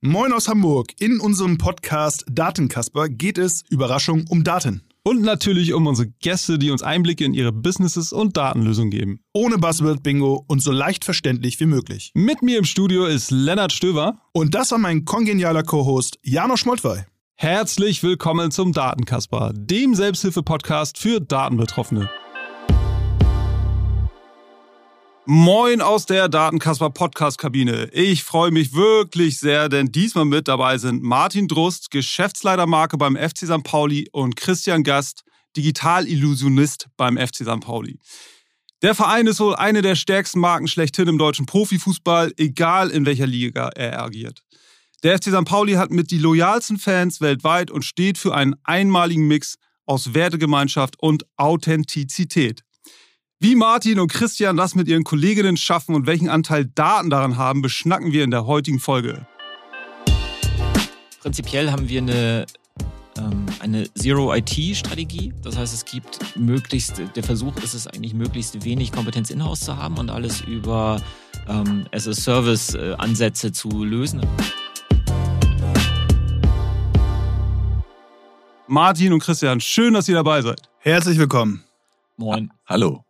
Moin aus Hamburg. In unserem Podcast Datenkasper geht es, Überraschung, um Daten. Und natürlich um unsere Gäste, die uns Einblicke in ihre Businesses und Datenlösungen geben. Ohne Buzzword-Bingo und so leicht verständlich wie möglich. Mit mir im Studio ist Lennart Stöver. Und das war mein kongenialer Co-Host Janosch Moltwey. Herzlich willkommen zum Datenkasper, dem Selbsthilfe-Podcast für Datenbetroffene. Moin aus der Datenkasper Podcast-Kabine. Ich freue mich wirklich sehr, denn diesmal mit dabei sind Martin Drust, Geschäftsleiter Marke beim FC St. Pauli und Christian Gast, Digital-Illusionist beim FC St. Pauli. Der Verein ist wohl eine der stärksten Marken schlechthin im deutschen Profifußball, egal in welcher Liga er agiert. Der FC St. Pauli hat mit die loyalsten Fans weltweit und steht für einen einmaligen Mix aus Wertegemeinschaft und Authentizität. Wie Martin und Christian das mit ihren Kolleginnen schaffen und welchen Anteil Daten daran haben, beschnacken wir in der heutigen Folge. Prinzipiell haben wir eine, ähm, eine Zero-IT-Strategie. Das heißt, es gibt möglichst, der Versuch ist es eigentlich, möglichst wenig Kompetenz in-house zu haben und alles über ähm, as-a-Service-Ansätze zu lösen. Martin und Christian, schön, dass ihr dabei seid. Herzlich willkommen. Moin. Hallo.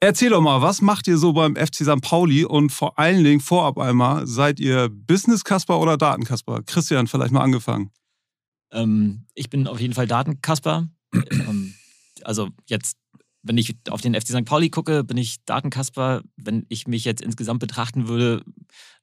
Erzähl doch mal, was macht ihr so beim FC St. Pauli und vor allen Dingen vorab einmal, seid ihr Business-Kasper oder Datenkasper? Christian, vielleicht mal angefangen. Ähm, ich bin auf jeden Fall Datenkasper. ähm, also jetzt, wenn ich auf den FC St. Pauli gucke, bin ich Datenkasper. Wenn ich mich jetzt insgesamt betrachten würde,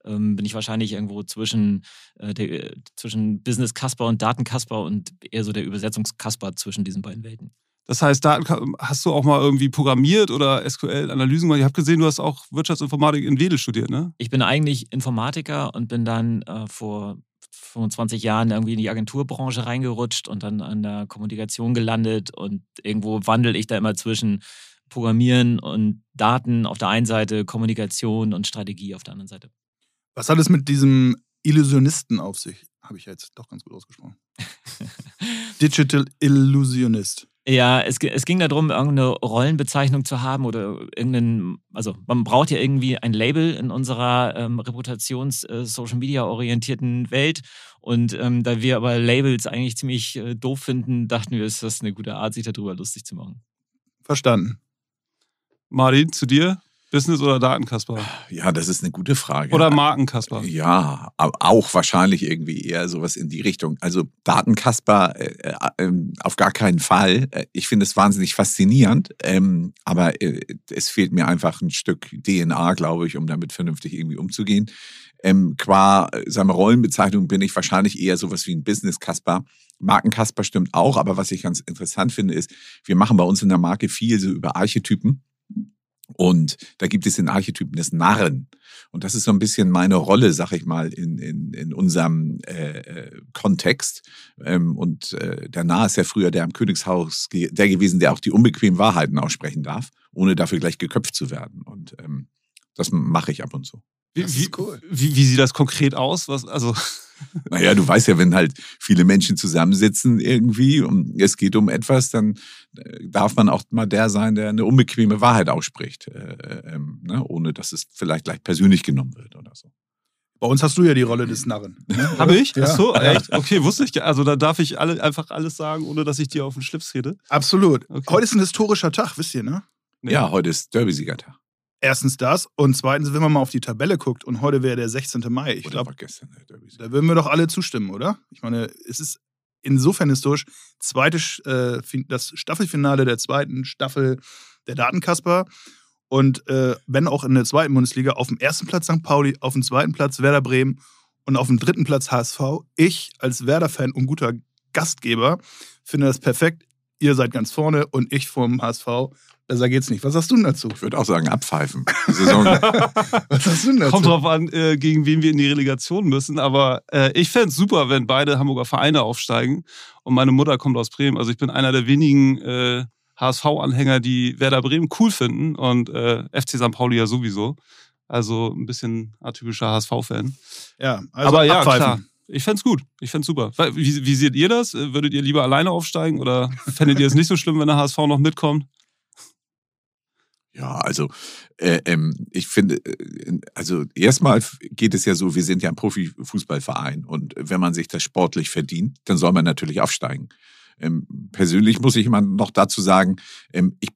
ähm, bin ich wahrscheinlich irgendwo zwischen, äh, der, zwischen Business-Kasper und Datenkasper und eher so der Übersetzungskasper zwischen diesen beiden Welten. Das heißt, da hast du auch mal irgendwie programmiert oder SQL-Analysen gemacht? Ich habe gesehen, du hast auch Wirtschaftsinformatik in Wedel studiert, ne? Ich bin eigentlich Informatiker und bin dann äh, vor 25 Jahren irgendwie in die Agenturbranche reingerutscht und dann an der Kommunikation gelandet und irgendwo wandel ich da immer zwischen Programmieren und Daten auf der einen Seite, Kommunikation und Strategie auf der anderen Seite. Was hat es mit diesem Illusionisten auf sich? Habe ich jetzt doch ganz gut ausgesprochen. Digital Illusionist. Ja, es, es ging darum, irgendeine Rollenbezeichnung zu haben oder irgendeinen, also man braucht ja irgendwie ein Label in unserer ähm, Reputations-Social-Media-orientierten äh, Welt. Und ähm, da wir aber Labels eigentlich ziemlich äh, doof finden, dachten wir, ist das eine gute Art, sich darüber lustig zu machen. Verstanden. Martin, zu dir? Business oder Datenkasper? Ja, das ist eine gute Frage. Oder Markenkasper? Ja, auch wahrscheinlich irgendwie eher sowas in die Richtung. Also Datenkasper äh, äh, auf gar keinen Fall. Äh, ich finde es wahnsinnig faszinierend, ähm, aber äh, es fehlt mir einfach ein Stück DNA, glaube ich, um damit vernünftig irgendwie umzugehen. Ähm, qua sagen wir, Rollenbezeichnung bin ich wahrscheinlich eher sowas wie ein Business-Kasper. Markenkasper stimmt auch, aber was ich ganz interessant finde, ist, wir machen bei uns in der Marke viel so über Archetypen. Und da gibt es den Archetypen des Narren. Und das ist so ein bisschen meine Rolle, sag ich mal, in, in, in unserem äh, äh, Kontext. Ähm, und äh, der Narr ist ja früher der am Königshaus der gewesen, der auch die unbequemen Wahrheiten aussprechen darf, ohne dafür gleich geköpft zu werden. Und ähm, das mache ich ab und zu. Wie, wie, cool. wie, wie, sieht das konkret aus? Was, also naja, du weißt ja, wenn halt viele Menschen zusammensitzen irgendwie und es geht um etwas, dann äh, darf man auch mal der sein, der eine unbequeme Wahrheit ausspricht, äh, äh, ähm, ne? ohne dass es vielleicht gleich persönlich genommen wird oder so. Bei uns hast du ja die Rolle des Narren. Ne? Habe ich? Ja. Ach so, echt? Okay, wusste ich. Also da darf ich alle, einfach alles sagen, ohne dass ich dir auf den Schlips rede. Absolut. Okay. Heute ist ein historischer Tag, wisst ihr, ne? Ja, heute ist Derby-Siegertag. Erstens das und zweitens, wenn man mal auf die Tabelle guckt und heute wäre der 16. Mai, ich glaube, da würden wir doch alle zustimmen, oder? Ich meine, es ist insofern historisch zweite, äh, das Staffelfinale der zweiten Staffel der Datenkasper und äh, wenn auch in der zweiten Bundesliga auf dem ersten Platz St. Pauli, auf dem zweiten Platz Werder Bremen und auf dem dritten Platz HSV. Ich als Werder-Fan und guter Gastgeber finde das perfekt. Ihr seid ganz vorne und ich vom HSV Besser geht's nicht. Was sagst du denn dazu? Ich würde auch sagen, abpfeifen. Was hast du denn dazu? Kommt drauf an, äh, gegen wen wir in die Relegation müssen. Aber äh, ich fände es super, wenn beide Hamburger Vereine aufsteigen. Und meine Mutter kommt aus Bremen. Also ich bin einer der wenigen äh, HSV-Anhänger, die Werder Bremen cool finden. Und äh, FC St. Pauli ja sowieso. Also ein bisschen atypischer HSV-Fan. Ja, also Aber ja, abpfeifen. klar. Ich fände es gut. Ich fände super. Wie, wie seht ihr das? Würdet ihr lieber alleine aufsteigen oder fändet ihr es nicht so schlimm, wenn der HSV noch mitkommt? Ja, also äh, ähm, ich finde, äh, also erstmal geht es ja so, wir sind ja ein Profifußballverein und wenn man sich das sportlich verdient, dann soll man natürlich aufsteigen. Ähm, persönlich muss ich immer noch dazu sagen, ähm, ich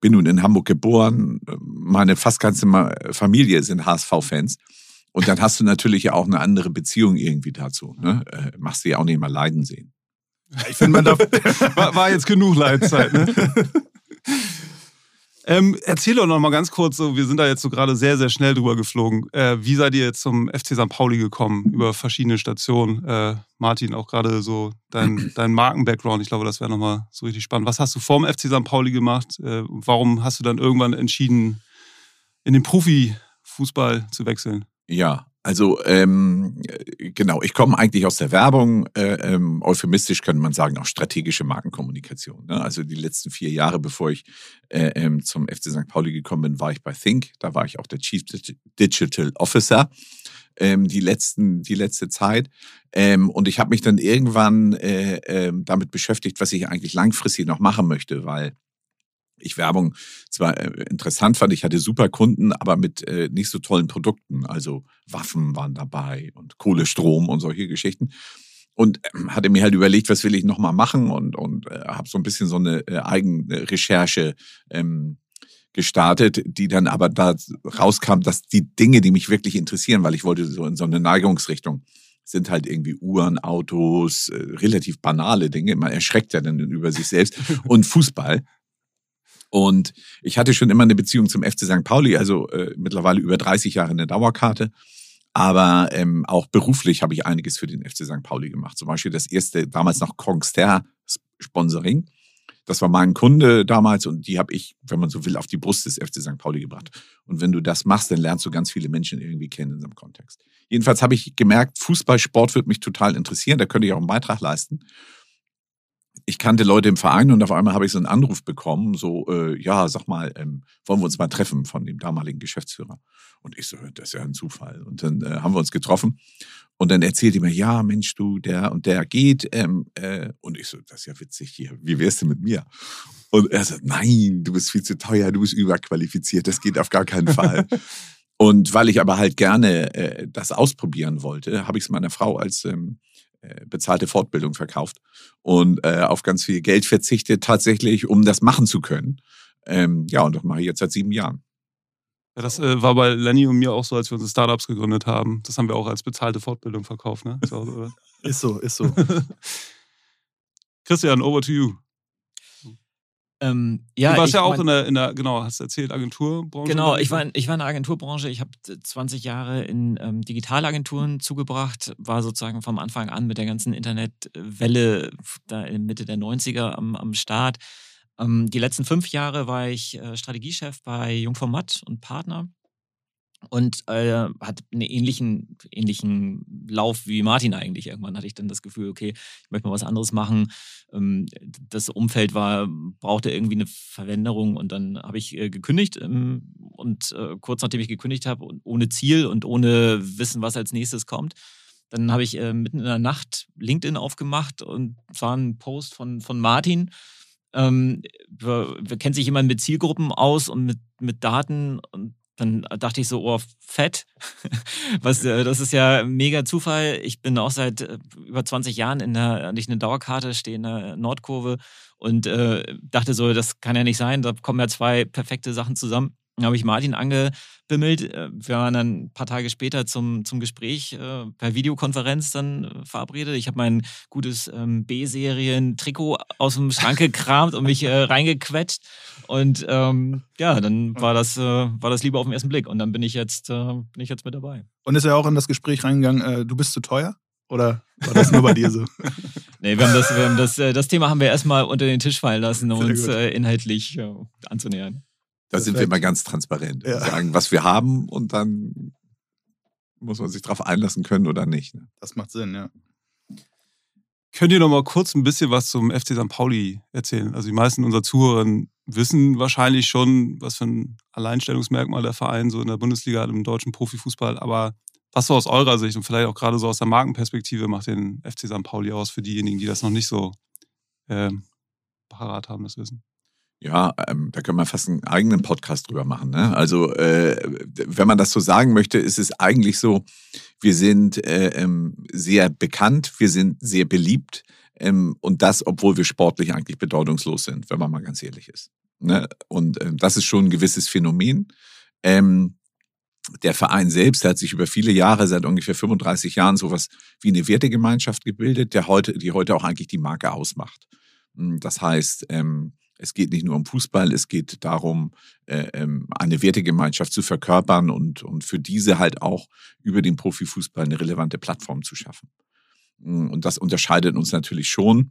bin nun in Hamburg geboren, meine fast ganze Familie sind HSV-Fans. Und dann hast du natürlich ja auch eine andere Beziehung irgendwie dazu. Ne? Äh, machst du ja auch nicht mal leiden sehen. Ich finde, man darf. war, war jetzt genug Leidzeit, ne? Ähm, erzähl doch noch mal ganz kurz, so, wir sind da jetzt so gerade sehr, sehr schnell drüber geflogen. Äh, wie seid ihr jetzt zum FC St. Pauli gekommen über verschiedene Stationen? Äh, Martin, auch gerade so dein, dein Marken-Background, ich glaube, das wäre nochmal so richtig spannend. Was hast du vorm FC St. Pauli gemacht? Äh, warum hast du dann irgendwann entschieden, in den Profifußball zu wechseln? Ja, also ähm, genau, ich komme eigentlich aus der Werbung, äh, ähm, euphemistisch könnte man sagen, auch strategische Markenkommunikation. Ne? Also die letzten vier Jahre, bevor ich äh, ähm, zum FC St. Pauli gekommen bin, war ich bei Think. Da war ich auch der Chief Digital Officer. Ähm, die letzten, die letzte Zeit. Ähm, und ich habe mich dann irgendwann äh, äh, damit beschäftigt, was ich eigentlich langfristig noch machen möchte, weil ich Werbung zwar äh, interessant fand, ich hatte super Kunden, aber mit äh, nicht so tollen Produkten. Also Waffen waren dabei und Kohlestrom und solche Geschichten. Und ähm, hatte mir halt überlegt, was will ich nochmal machen und, und äh, habe so ein bisschen so eine äh, eigene Recherche ähm, gestartet, die dann aber da rauskam, dass die Dinge, die mich wirklich interessieren, weil ich wollte so in so eine Neigungsrichtung, sind halt irgendwie Uhren, Autos, äh, relativ banale Dinge. Man erschreckt ja dann über sich selbst. Und Fußball und ich hatte schon immer eine Beziehung zum FC St. Pauli, also äh, mittlerweile über 30 Jahre eine Dauerkarte. Aber ähm, auch beruflich habe ich einiges für den FC St. Pauli gemacht. Zum Beispiel das erste, damals noch Kongster Sponsoring. Das war mein Kunde damals und die habe ich, wenn man so will, auf die Brust des FC St. Pauli gebracht. Und wenn du das machst, dann lernst du ganz viele Menschen irgendwie kennen in so einem Kontext. Jedenfalls habe ich gemerkt, Fußball, Sport wird mich total interessieren. Da könnte ich auch einen Beitrag leisten ich kannte Leute im Verein und auf einmal habe ich so einen Anruf bekommen, so, äh, ja, sag mal, ähm, wollen wir uns mal treffen von dem damaligen Geschäftsführer? Und ich so, das ist ja ein Zufall. Und dann äh, haben wir uns getroffen und dann erzählt er mir, ja, Mensch, du, der und der geht. Ähm, äh, und ich so, das ist ja witzig hier, wie wärst du mit mir? Und er sagt, nein, du bist viel zu teuer, du bist überqualifiziert, das geht auf gar keinen Fall. und weil ich aber halt gerne äh, das ausprobieren wollte, habe ich es meiner Frau als ähm, äh, bezahlte Fortbildung verkauft und äh, auf ganz viel Geld verzichtet, tatsächlich, um das machen zu können. Ähm, ja, und das mache ich jetzt seit sieben Jahren. Ja, das äh, war bei Lenny und mir auch so, als wir unsere Startups gegründet haben. Das haben wir auch als bezahlte Fortbildung verkauft, ne? Ist, auch, ist so, ist so. Christian, over to you. Ähm, ja, du warst ja auch mein, in, der, in der, genau, hast erzählt, Agenturbranche. Genau, ich war, in, ich war in der Agenturbranche. Ich habe 20 Jahre in ähm, Digitalagenturen zugebracht, war sozusagen vom Anfang an mit der ganzen Internetwelle da in Mitte der 90er am, am Start. Ähm, die letzten fünf Jahre war ich äh, Strategiechef bei Jungformat und Partner und äh, hat einen ähnlichen, ähnlichen Lauf wie Martin eigentlich. Irgendwann hatte ich dann das Gefühl, okay, ich möchte mal was anderes machen. Ähm, das Umfeld war, brauchte irgendwie eine Veränderung und dann habe ich äh, gekündigt ähm, und äh, kurz nachdem ich gekündigt habe, ohne Ziel und ohne Wissen, was als nächstes kommt, dann habe ich äh, mitten in der Nacht LinkedIn aufgemacht und zwar ein Post von, von Martin. Ähm, kennen sich immer mit Zielgruppen aus und mit, mit Daten und dann dachte ich so, oh, fett. Was, äh, das ist ja mega Zufall. Ich bin auch seit äh, über 20 Jahren in der, nicht eine Dauerkarte, stehe in der Nordkurve und äh, dachte so, das kann ja nicht sein. Da kommen ja zwei perfekte Sachen zusammen. Dann habe ich Martin angebimmelt. Äh, wir waren dann ein paar Tage später zum, zum Gespräch äh, per Videokonferenz dann äh, verabredet. Ich habe mein gutes ähm, B-Serien-Trikot aus dem Schrank gekramt und mich äh, reingequetscht. Und ähm, ja, dann war das, äh, war das lieber auf den ersten Blick. Und dann bin ich jetzt, äh, bin ich jetzt mit dabei. Und ist er auch in das Gespräch reingegangen, du bist zu teuer? Oder war das nur bei dir so? nee, wir haben das, wir haben das, das Thema haben wir erstmal unter den Tisch fallen lassen, um uns inhaltlich anzunähern. Da sind wir immer ganz transparent. Ja. sagen, was wir haben und dann muss man sich darauf einlassen können oder nicht. Ne? Das macht Sinn, ja. Könnt ihr noch mal kurz ein bisschen was zum FC St. Pauli erzählen? Also die meisten unserer Zuhörer wissen wahrscheinlich schon, was für ein Alleinstellungsmerkmal der Verein so in der Bundesliga hat, im deutschen Profifußball. Aber was so aus eurer Sicht und vielleicht auch gerade so aus der Markenperspektive macht den FC St. Pauli aus für diejenigen, die das noch nicht so äh, parat haben, das Wissen? Ja, ähm, da können wir fast einen eigenen Podcast drüber machen. Ne? Also, äh, wenn man das so sagen möchte, ist es eigentlich so, wir sind äh, ähm, sehr bekannt, wir sind sehr beliebt ähm, und das, obwohl wir sportlich eigentlich bedeutungslos sind, wenn man mal ganz ehrlich ist. Ne? Und äh, das ist schon ein gewisses Phänomen. Ähm, der Verein selbst hat sich über viele Jahre, seit ungefähr 35 Jahren, sowas wie eine Wertegemeinschaft gebildet, der heute, die heute auch eigentlich die Marke ausmacht. Hm, das heißt, ähm, es geht nicht nur um Fußball, es geht darum, äh, ähm, eine Wertegemeinschaft zu verkörpern und, und für diese halt auch über den Profifußball eine relevante Plattform zu schaffen. Hm, und das unterscheidet uns natürlich schon,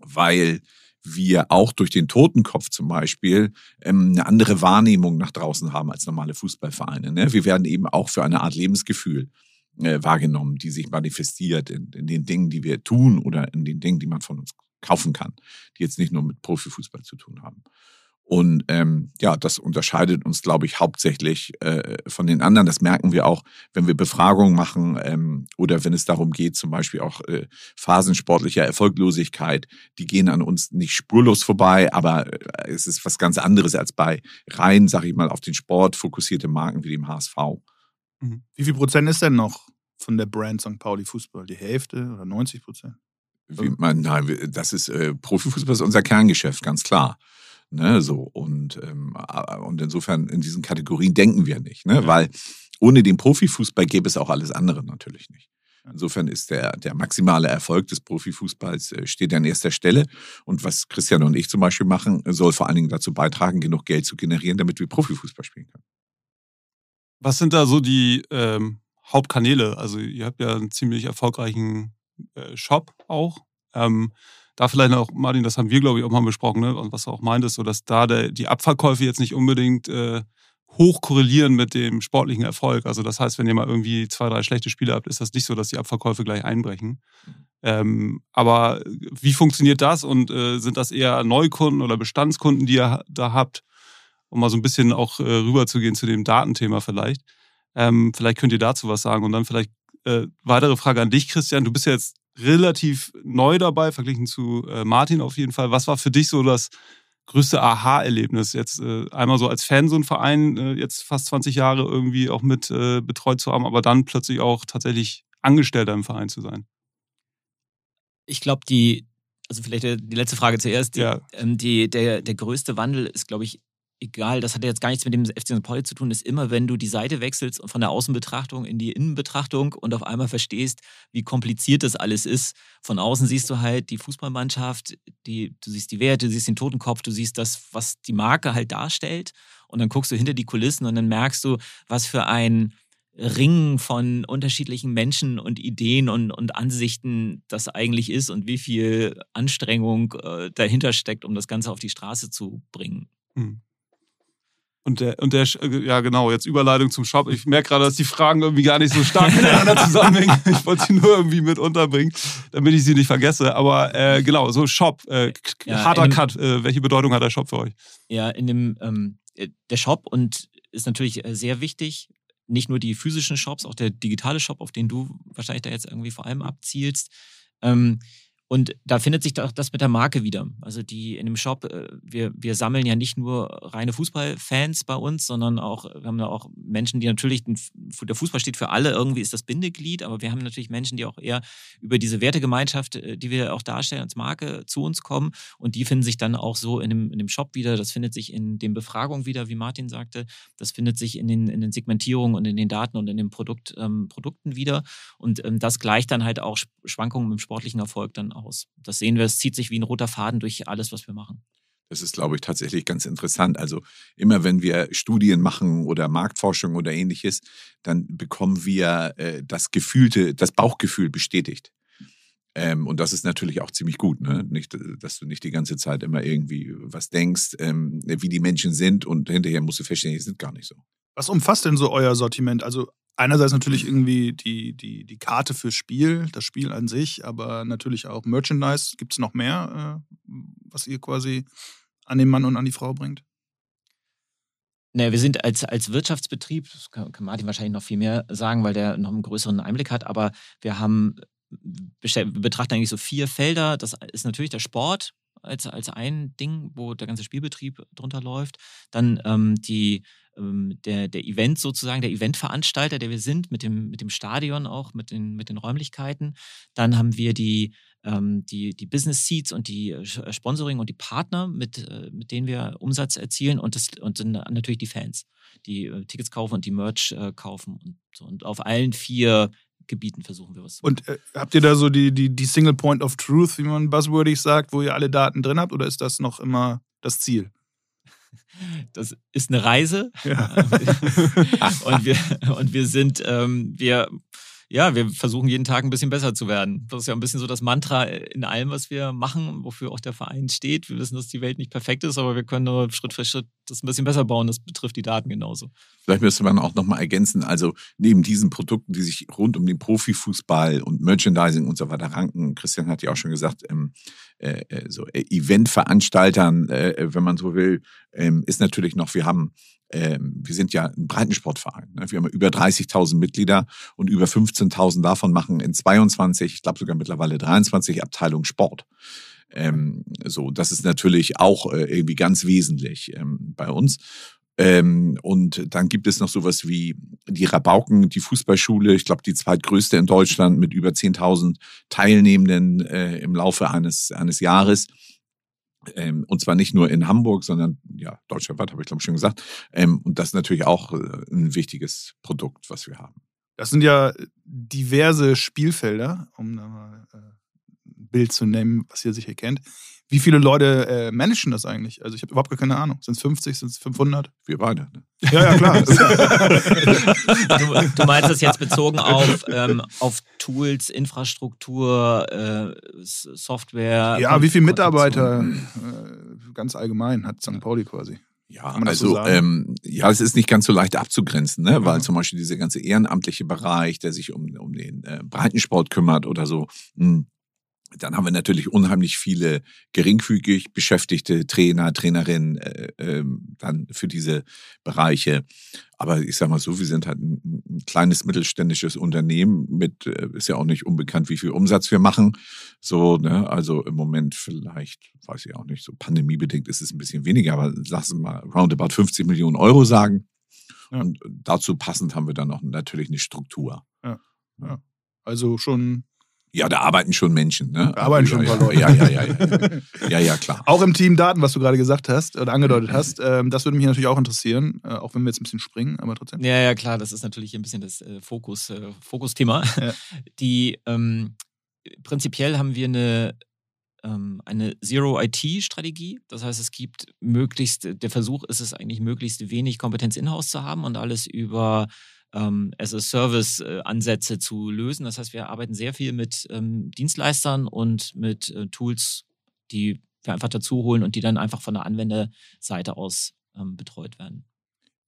weil wir auch durch den Totenkopf zum Beispiel ähm, eine andere Wahrnehmung nach draußen haben als normale Fußballvereine. Ne? Wir werden eben auch für eine Art Lebensgefühl äh, wahrgenommen, die sich manifestiert in, in den Dingen, die wir tun oder in den Dingen, die man von uns kaufen kann, die jetzt nicht nur mit Profifußball zu tun haben. Und ähm, ja, das unterscheidet uns, glaube ich, hauptsächlich äh, von den anderen. Das merken wir auch, wenn wir Befragungen machen ähm, oder wenn es darum geht, zum Beispiel auch äh, Phasen sportlicher Erfolglosigkeit, die gehen an uns nicht spurlos vorbei, aber äh, es ist was ganz anderes als bei rein, sage ich mal, auf den Sport fokussierte Marken wie dem HSV. Mhm. Wie viel Prozent ist denn noch von der Brand St. Pauli Fußball? Die Hälfte oder 90 Prozent? Wie man, nein, das ist äh, Profifußball ist unser Kerngeschäft, ganz klar. Ne, so und ähm, und insofern in diesen Kategorien denken wir nicht, ne, ja. weil ohne den Profifußball gäbe es auch alles andere natürlich nicht. Insofern ist der, der maximale Erfolg des Profifußballs äh, steht an erster Stelle. Und was Christian und ich zum Beispiel machen, soll vor allen Dingen dazu beitragen, genug Geld zu generieren, damit wir Profifußball spielen können. Was sind da so die ähm, Hauptkanäle? Also ihr habt ja einen ziemlich erfolgreichen Shop auch. Ähm, da vielleicht noch, Martin, das haben wir, glaube ich, auch mal besprochen, ne? was du auch meintest, so dass da der, die Abverkäufe jetzt nicht unbedingt äh, hoch korrelieren mit dem sportlichen Erfolg. Also das heißt, wenn ihr mal irgendwie zwei, drei schlechte Spiele habt, ist das nicht so, dass die Abverkäufe gleich einbrechen. Ähm, aber wie funktioniert das und äh, sind das eher Neukunden oder Bestandskunden, die ihr da habt? Um mal so ein bisschen auch äh, rüberzugehen zu dem Datenthema vielleicht. Ähm, vielleicht könnt ihr dazu was sagen und dann vielleicht äh, weitere Frage an dich, Christian. Du bist ja jetzt relativ neu dabei, verglichen zu äh, Martin auf jeden Fall. Was war für dich so das größte Aha-Erlebnis, jetzt äh, einmal so als Fan so einen Verein äh, jetzt fast 20 Jahre irgendwie auch mit äh, betreut zu haben, aber dann plötzlich auch tatsächlich Angestellter im Verein zu sein? Ich glaube, die, also vielleicht die letzte Frage zuerst, die, ja. ähm, die, der, der größte Wandel ist, glaube ich, egal, das hat jetzt gar nichts mit dem FC St. Pauli zu tun, ist immer, wenn du die Seite wechselst von der Außenbetrachtung in die Innenbetrachtung und auf einmal verstehst, wie kompliziert das alles ist. Von außen siehst du halt die Fußballmannschaft, die, du siehst die Werte, du siehst den Totenkopf, du siehst das, was die Marke halt darstellt. Und dann guckst du hinter die Kulissen und dann merkst du, was für ein Ringen von unterschiedlichen Menschen und Ideen und, und Ansichten das eigentlich ist und wie viel Anstrengung äh, dahinter steckt, um das Ganze auf die Straße zu bringen. Hm. Und der, und der, ja genau, jetzt Überleitung zum Shop. Ich merke gerade, dass die Fragen irgendwie gar nicht so stark miteinander zusammenhängen. Ich wollte sie nur irgendwie mit unterbringen, damit ich sie nicht vergesse. Aber äh, genau, so Shop, äh, ja, harter dem, Cut. Äh, welche Bedeutung hat der Shop für euch? Ja, in dem, ähm, äh, der Shop und ist natürlich äh, sehr wichtig. Nicht nur die physischen Shops, auch der digitale Shop, auf den du wahrscheinlich da jetzt irgendwie vor allem abzielst. Ähm, und da findet sich doch das mit der Marke wieder. Also die in dem Shop, äh, wir, wir sammeln ja nicht nur reine Fußballfans bei uns, sondern auch, wir haben da auch Menschen, die natürlich, der Fußball steht für alle, irgendwie ist das Bindeglied, aber wir haben natürlich Menschen, die auch eher über diese Wertegemeinschaft, äh, die wir auch darstellen als Marke, zu uns kommen. Und die finden sich dann auch so in dem, in dem Shop wieder. Das findet sich in den Befragungen wieder, wie Martin sagte. Das findet sich in den, in den Segmentierungen und in den Daten und in den Produkt, ähm, Produkten wieder. Und ähm, das gleicht dann halt auch Schwankungen im sportlichen Erfolg dann aus. Das sehen wir, es zieht sich wie ein roter Faden durch alles, was wir machen. Das ist, glaube ich, tatsächlich ganz interessant. Also immer wenn wir Studien machen oder Marktforschung oder ähnliches, dann bekommen wir äh, das Gefühlte, das Bauchgefühl bestätigt. Ähm, und das ist natürlich auch ziemlich gut, ne? Nicht, dass du nicht die ganze Zeit immer irgendwie was denkst, ähm, wie die Menschen sind und hinterher musst du feststellen, die sind gar nicht so. Was umfasst denn so euer Sortiment? Also einerseits natürlich irgendwie die, die, die Karte fürs Spiel, das Spiel an sich, aber natürlich auch Merchandise. Gibt es noch mehr, äh, was ihr quasi an den Mann und an die Frau bringt? Naja, wir sind als, als Wirtschaftsbetrieb, das kann, Martin wahrscheinlich noch viel mehr sagen, weil der noch einen größeren Einblick hat, aber wir haben wir betrachten eigentlich so vier Felder. Das ist natürlich der Sport, als, als ein Ding, wo der ganze Spielbetrieb drunter läuft. Dann ähm, die, der, der Event sozusagen, der Eventveranstalter, der wir sind, mit dem, mit dem Stadion auch, mit den, mit den Räumlichkeiten. Dann haben wir die, ähm, die, die Business Seats und die äh, Sponsoring und die Partner, mit, äh, mit denen wir Umsatz erzielen und, das, und dann natürlich die Fans, die äh, Tickets kaufen und die Merch äh, kaufen. Und, so. und auf allen vier Gebieten versuchen wir was. Und äh, habt ihr da so die, die, die Single Point of Truth, wie man buzzwordig sagt, wo ihr alle Daten drin habt, oder ist das noch immer das Ziel? Das ist eine Reise. Ja. und, wir, und wir sind, ähm, wir ja, wir versuchen jeden Tag ein bisschen besser zu werden. Das ist ja ein bisschen so das Mantra in allem, was wir machen, wofür auch der Verein steht. Wir wissen, dass die Welt nicht perfekt ist, aber wir können nur Schritt für Schritt das ein bisschen besser bauen. Das betrifft die Daten genauso. Vielleicht müsste man auch nochmal ergänzen, also neben diesen Produkten, die sich rund um den Profifußball und Merchandising und so weiter ranken, Christian hat ja auch schon gesagt, ähm, äh, äh so äh, Eventveranstaltern, äh, wenn man so will, ähm, ist natürlich noch, wir haben ähm, wir sind ja ein Breitensportverein. Ne? Wir haben über 30.000 Mitglieder und über 15.000 davon machen in 22, ich glaube sogar mittlerweile 23 Abteilungen Sport. Ähm, so, das ist natürlich auch äh, irgendwie ganz wesentlich ähm, bei uns. Ähm, und dann gibt es noch sowas wie die Rabauken, die Fußballschule, ich glaube die zweitgrößte in Deutschland mit über 10.000 Teilnehmenden äh, im Laufe eines, eines Jahres. Ähm, und zwar nicht nur in Hamburg, sondern ja, deutschlandweit, habe ich glaube ich schon gesagt. Ähm, und das ist natürlich auch äh, ein wichtiges Produkt, was wir haben. Das sind ja diverse Spielfelder, um da mal äh, ein Bild zu nehmen, was ihr sicher kennt. Wie viele Leute äh, managen das eigentlich? Also ich habe überhaupt gar keine Ahnung. Sind es 50, sind es 500? Wir beide. Ne? Ja, ja, klar. du, du, meinst das jetzt bezogen auf, ähm, auf Tools, Infrastruktur, äh, Software? Ja, wie viele Mitarbeiter äh, ganz allgemein hat St. Pauli quasi? Ja, also so ähm, ja, es ist nicht ganz so leicht abzugrenzen, ne? weil zum Beispiel dieser ganze ehrenamtliche Bereich, der sich um, um den äh, Breitensport kümmert oder so, mh, hm, dann haben wir natürlich unheimlich viele geringfügig beschäftigte Trainer, Trainerinnen äh, äh, dann für diese Bereiche. Aber ich sag mal so, wir sind halt ein, ein kleines mittelständisches Unternehmen mit, äh, ist ja auch nicht unbekannt, wie viel Umsatz wir machen. So, ne, also im Moment vielleicht, weiß ich auch nicht, so pandemiebedingt ist es ein bisschen weniger, aber lassen wir mal roundabout 50 Millionen Euro sagen. Ja. Und dazu passend haben wir dann auch natürlich eine Struktur. Ja. ja. Also schon ja, da arbeiten schon Menschen. Ne? Da arbeiten schon ein paar Leute. Ja, ja, ja, ja. Ja, ja, klar. Auch im Team Daten, was du gerade gesagt hast oder angedeutet hast, ähm, das würde mich natürlich auch interessieren, äh, auch wenn wir jetzt ein bisschen springen, aber trotzdem. Ja, ja, klar, das ist natürlich ein bisschen das äh, Fokus, äh, Fokusthema. Ja. Die ähm, prinzipiell haben wir eine ähm, eine Zero-IT-Strategie. Das heißt, es gibt möglichst, der Versuch ist es eigentlich, möglichst wenig Kompetenz in-house zu haben und alles über ähm, as-a-Service-Ansätze zu lösen. Das heißt, wir arbeiten sehr viel mit ähm, Dienstleistern und mit äh, Tools, die wir einfach dazu holen und die dann einfach von der Anwenderseite aus ähm, betreut werden.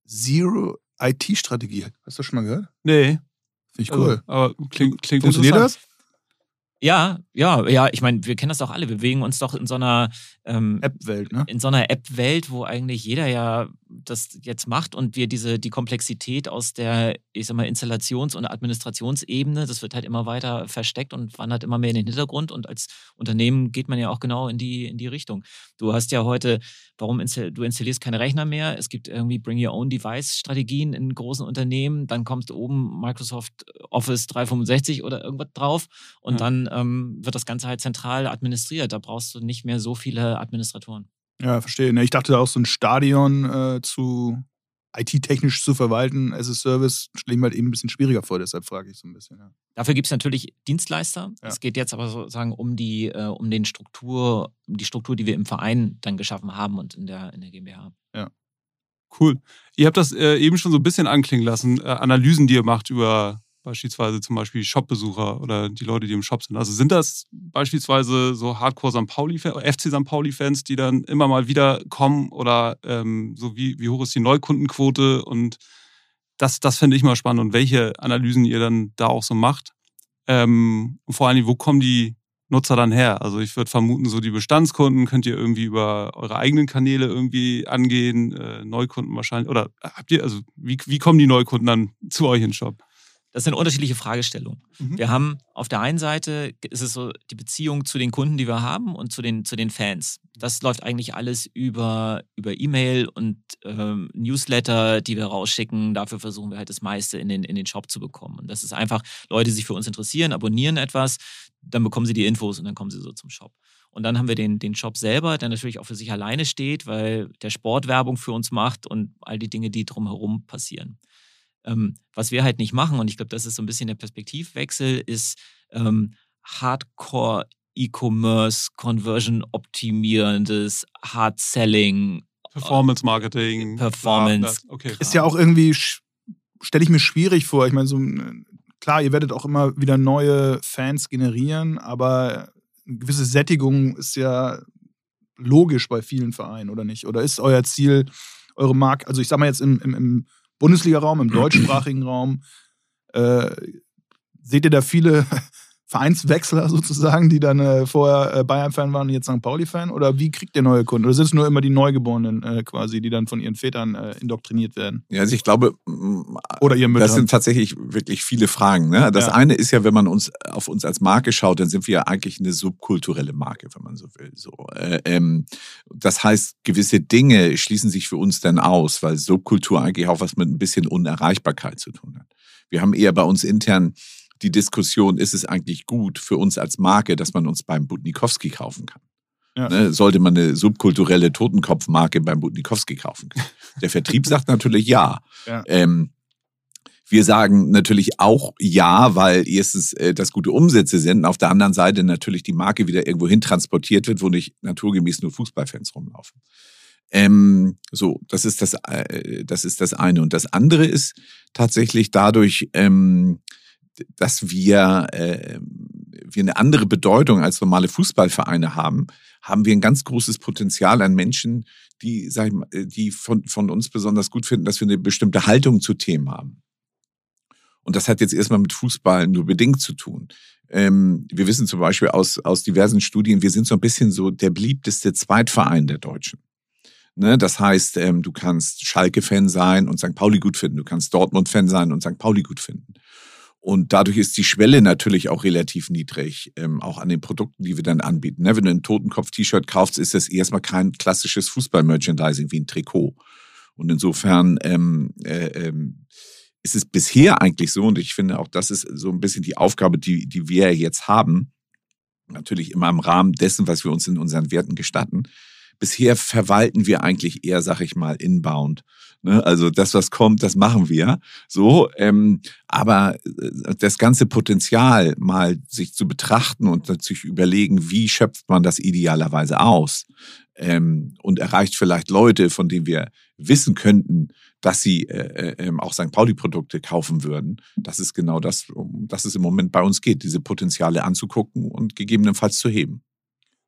Zero IT-Strategie. Hast du das schon mal gehört? Nee. Finde ich cool. Also, aber klingt, klingt Funktioniert das? Ja, ja, ja, ich meine, wir kennen das doch alle. Wir bewegen uns doch in so einer ähm, App-Welt, ne? In so einer App-Welt, wo eigentlich jeder ja das jetzt macht und wir diese die Komplexität aus der, ich sag mal, Installations- und Administrationsebene, das wird halt immer weiter versteckt und wandert immer mehr in den Hintergrund. Und als Unternehmen geht man ja auch genau in die, in die Richtung. Du hast ja heute, warum install, du installierst keine Rechner mehr? Es gibt irgendwie Bring Your Own Device-Strategien in großen Unternehmen, dann kommt oben Microsoft Office 365 oder irgendwas drauf und ja. dann ähm, wird das Ganze halt zentral administriert. Da brauchst du nicht mehr so viele Administratoren. Ja, verstehe. Ne, ich dachte auch so ein Stadion äh, zu IT-technisch zu verwalten as a Service stelle ich mir halt eben ein bisschen schwieriger vor, deshalb frage ich so ein bisschen. Ja. Dafür gibt es natürlich Dienstleister. Ja. Es geht jetzt aber sozusagen um die, äh, um den Struktur, um die Struktur, die wir im Verein dann geschaffen haben und in der, in der GmbH. Ja. Cool. Ihr habt das äh, eben schon so ein bisschen anklingen lassen, äh, Analysen, die ihr macht über beispielsweise zum Beispiel Shopbesucher oder die Leute, die im Shop sind. Also sind das beispielsweise so Hardcore St. Pauli, FC St. Pauli-Fans, die dann immer mal wieder kommen oder ähm, so wie, wie hoch ist die Neukundenquote und das, das finde ich mal spannend und welche Analysen ihr dann da auch so macht. Ähm, und vor allem, wo kommen die Nutzer dann her? Also ich würde vermuten, so die Bestandskunden könnt ihr irgendwie über eure eigenen Kanäle irgendwie angehen, äh, Neukunden wahrscheinlich. Oder habt ihr, also wie, wie kommen die Neukunden dann zu euch in den Shop? Das sind unterschiedliche Fragestellungen. Mhm. Wir haben auf der einen Seite ist es so die Beziehung zu den Kunden, die wir haben und zu den, zu den Fans. Das läuft eigentlich alles über, über E-Mail und ähm, Newsletter, die wir rausschicken. Dafür versuchen wir halt das meiste in den, in den Shop zu bekommen. Und das ist einfach, Leute, die sich für uns interessieren, abonnieren etwas, dann bekommen sie die Infos und dann kommen sie so zum Shop. Und dann haben wir den, den Shop selber, der natürlich auch für sich alleine steht, weil der Sport Werbung für uns macht und all die Dinge, die drumherum passieren. Ähm, was wir halt nicht machen, und ich glaube, das ist so ein bisschen der Perspektivwechsel, ist ähm, Hardcore E-Commerce, Conversion optimierendes, Hard Selling, Performance Marketing, Performance. Ja, okay. Ist ja auch irgendwie, stelle ich mir schwierig vor. Ich meine, so klar, ihr werdet auch immer wieder neue Fans generieren, aber eine gewisse Sättigung ist ja logisch bei vielen Vereinen, oder nicht? Oder ist euer Ziel, eure Marke, also ich sag mal jetzt im, im, im Bundesliga-Raum, im deutschsprachigen Raum. Äh, seht ihr da viele Vereinswechsler sozusagen, die dann äh, vorher äh, Bayern-Fan waren und jetzt St. Pauli-Fan? Oder wie kriegt ihr neue Kunden? Oder sind es nur immer die Neugeborenen äh, quasi, die dann von ihren Vätern äh, indoktriniert werden? Ja, also ich glaube, Oder ihr das sind tatsächlich wirklich viele Fragen. Ne? Das ja. eine ist ja, wenn man uns auf uns als Marke schaut, dann sind wir ja eigentlich eine subkulturelle Marke, wenn man so will. So, äh, ähm, das heißt, gewisse Dinge schließen sich für uns dann aus, weil Subkultur eigentlich auch was mit ein bisschen Unerreichbarkeit zu tun hat. Wir haben eher bei uns intern die Diskussion, ist es eigentlich gut für uns als Marke, dass man uns beim Budnikowski kaufen kann? Ja. Ne, sollte man eine subkulturelle Totenkopfmarke beim Budnikowski kaufen können? Der Vertrieb sagt natürlich ja. ja. Ähm, wir sagen natürlich auch ja, weil erstens äh, das gute Umsätze sind, auf der anderen Seite natürlich die Marke wieder irgendwo hin transportiert wird, wo nicht naturgemäß nur Fußballfans rumlaufen. Ähm, so, das ist das, äh, das ist das eine. Und das andere ist tatsächlich dadurch, ähm, dass wir, äh, wir eine andere Bedeutung als normale Fußballvereine haben, haben wir ein ganz großes Potenzial an Menschen, die, sag ich mal, die von, von uns besonders gut finden, dass wir eine bestimmte Haltung zu Themen haben. Und das hat jetzt erstmal mit Fußball nur bedingt zu tun. Ähm, wir wissen zum Beispiel aus, aus diversen Studien, wir sind so ein bisschen so der beliebteste Zweitverein der Deutschen. Ne? Das heißt, ähm, du kannst Schalke-Fan sein und St. Pauli gut finden, du kannst Dortmund-Fan sein und St. Pauli gut finden. Und dadurch ist die Schwelle natürlich auch relativ niedrig, ähm, auch an den Produkten, die wir dann anbieten. Ne? Wenn du ein Totenkopf-T-Shirt kaufst, ist das erstmal kein klassisches Fußball-Merchandising wie ein Trikot. Und insofern ähm, äh, ähm, ist es bisher eigentlich so, und ich finde auch, das ist so ein bisschen die Aufgabe, die, die wir jetzt haben, natürlich immer im Rahmen dessen, was wir uns in unseren Werten gestatten. Bisher verwalten wir eigentlich eher, sag ich mal, inbound Ne? Also das, was kommt, das machen wir. So, ähm, aber äh, das ganze Potenzial mal sich zu betrachten und sich überlegen, wie schöpft man das idealerweise aus ähm, und erreicht vielleicht Leute, von denen wir wissen könnten, dass sie äh, äh, ähm, auch St. Pauli-Produkte kaufen würden. Das ist genau das, um das es im Moment bei uns geht, diese Potenziale anzugucken und gegebenenfalls zu heben.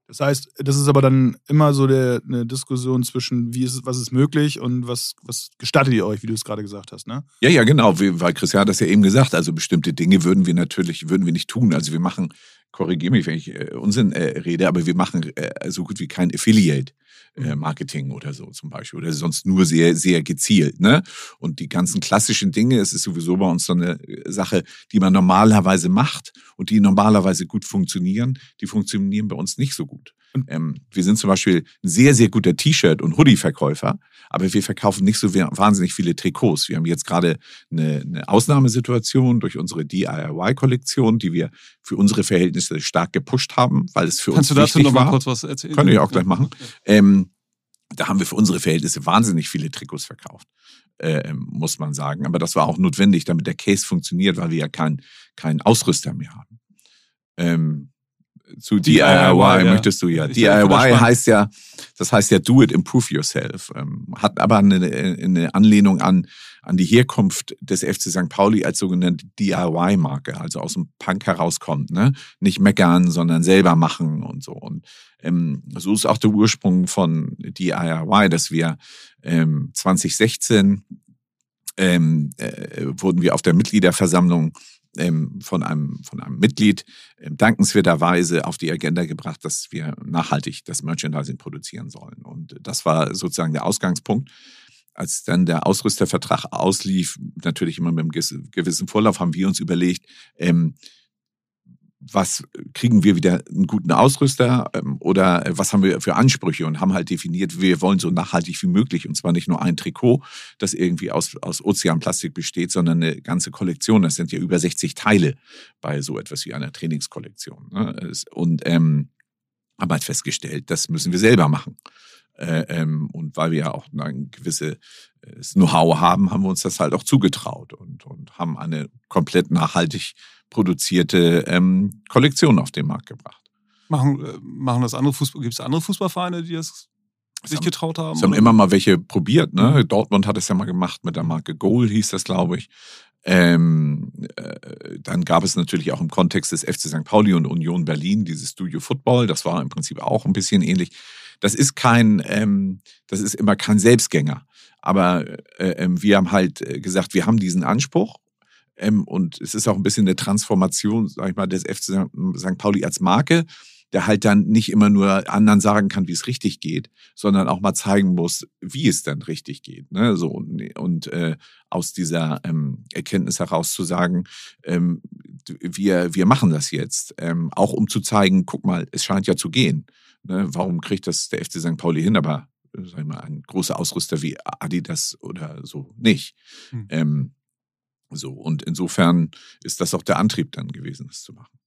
Das heißt, das ist aber dann immer so der, eine Diskussion zwischen, wie ist, was ist möglich und was, was gestattet ihr euch, wie du es gerade gesagt hast, ne? Ja, ja, genau. Weil Christian hat das ja eben gesagt. Also bestimmte Dinge würden wir natürlich, würden wir nicht tun. Also wir machen, korrigiere mich, wenn ich äh, Unsinn äh, rede, aber wir machen äh, so gut wie kein Affiliate. Äh. Marketing oder so zum Beispiel oder sonst nur sehr, sehr gezielt. Ne? Und die ganzen klassischen Dinge, es ist sowieso bei uns so eine äh, Sache, die man normalerweise macht und die normalerweise gut funktionieren, die funktionieren bei uns nicht so gut. Ähm, wir sind zum Beispiel ein sehr, sehr guter T-Shirt- und Hoodie-Verkäufer, aber wir verkaufen nicht so wahnsinnig viele Trikots. Wir haben jetzt gerade eine, eine Ausnahmesituation durch unsere DIY-Kollektion, die wir für unsere Verhältnisse stark gepusht haben, weil es für Kannst uns wichtig war. Kannst du dazu noch mal kurz was erzählen? Kann ich auch gleich machen. Ähm, da haben wir für unsere Verhältnisse wahnsinnig viele Trikots verkauft, äh, muss man sagen. Aber das war auch notwendig, damit der Case funktioniert, weil wir ja keinen kein Ausrüster mehr haben. Ähm, zu DIY, DIY möchtest du ja. Ich DIY heißt ja, das heißt ja do it, improve yourself. Ähm, hat aber eine, eine Anlehnung an, an die Herkunft des FC St. Pauli als sogenannte DIY-Marke, also aus dem Punk herauskommt. Ne? Nicht meckern, sondern selber machen und so. Und ähm, so ist auch der Ursprung von DIY, dass wir ähm, 2016 ähm, äh, wurden wir auf der Mitgliederversammlung von, einem, von einem Mitglied ähm, dankenswerterweise auf die Agenda gebracht, dass wir nachhaltig das Merchandising produzieren sollen. Und das war sozusagen der Ausgangspunkt. als dann der Ausrüstervertrag auslief, natürlich immer mit einem gewissen Vorlauf, haben wir uns überlegt, ähm, was kriegen wir wieder einen guten Ausrüster ähm, oder was haben wir für Ansprüche und haben halt definiert, wir wollen so nachhaltig wie möglich und zwar nicht nur ein Trikot, das irgendwie aus, aus Ozeanplastik besteht, sondern eine ganze Kollektion. Das sind ja über 60 Teile bei so etwas wie einer Trainingskollektion. Ne? Und ähm, haben halt festgestellt, das müssen wir selber machen. Äh, ähm, und weil wir ja auch ein gewisses Know-how haben, haben wir uns das halt auch zugetraut und, und haben eine komplett nachhaltig produzierte ähm, Kollektion auf den Markt gebracht. Machen, äh, machen das andere Fußball, gibt es andere Fußballvereine, die das sich getraut haben? Es haben immer mal welche probiert. Ne? Mhm. Dortmund hat es ja mal gemacht mit der Marke Goal, hieß das, glaube ich. Ähm, äh, dann gab es natürlich auch im Kontext des FC St. Pauli und Union Berlin dieses Studio Football. Das war im Prinzip auch ein bisschen ähnlich. Das ist kein, ähm, das ist immer kein Selbstgänger. Aber äh, ähm, wir haben halt äh, gesagt, wir haben diesen Anspruch ähm, und es ist auch ein bisschen eine Transformation, sag ich mal, des FC St. Pauli als Marke, der halt dann nicht immer nur anderen sagen kann, wie es richtig geht, sondern auch mal zeigen muss, wie es dann richtig geht. Ne? So und, und äh, aus dieser ähm, Erkenntnis heraus zu sagen, ähm, wir wir machen das jetzt, ähm, auch um zu zeigen, guck mal, es scheint ja zu gehen. Ne? Warum kriegt das der FC St. Pauli hin, aber sag ich mal, ein großer Ausrüster wie Adidas oder so nicht. Hm. Ähm, so, und insofern ist das auch der Antrieb dann gewesen, das zu machen.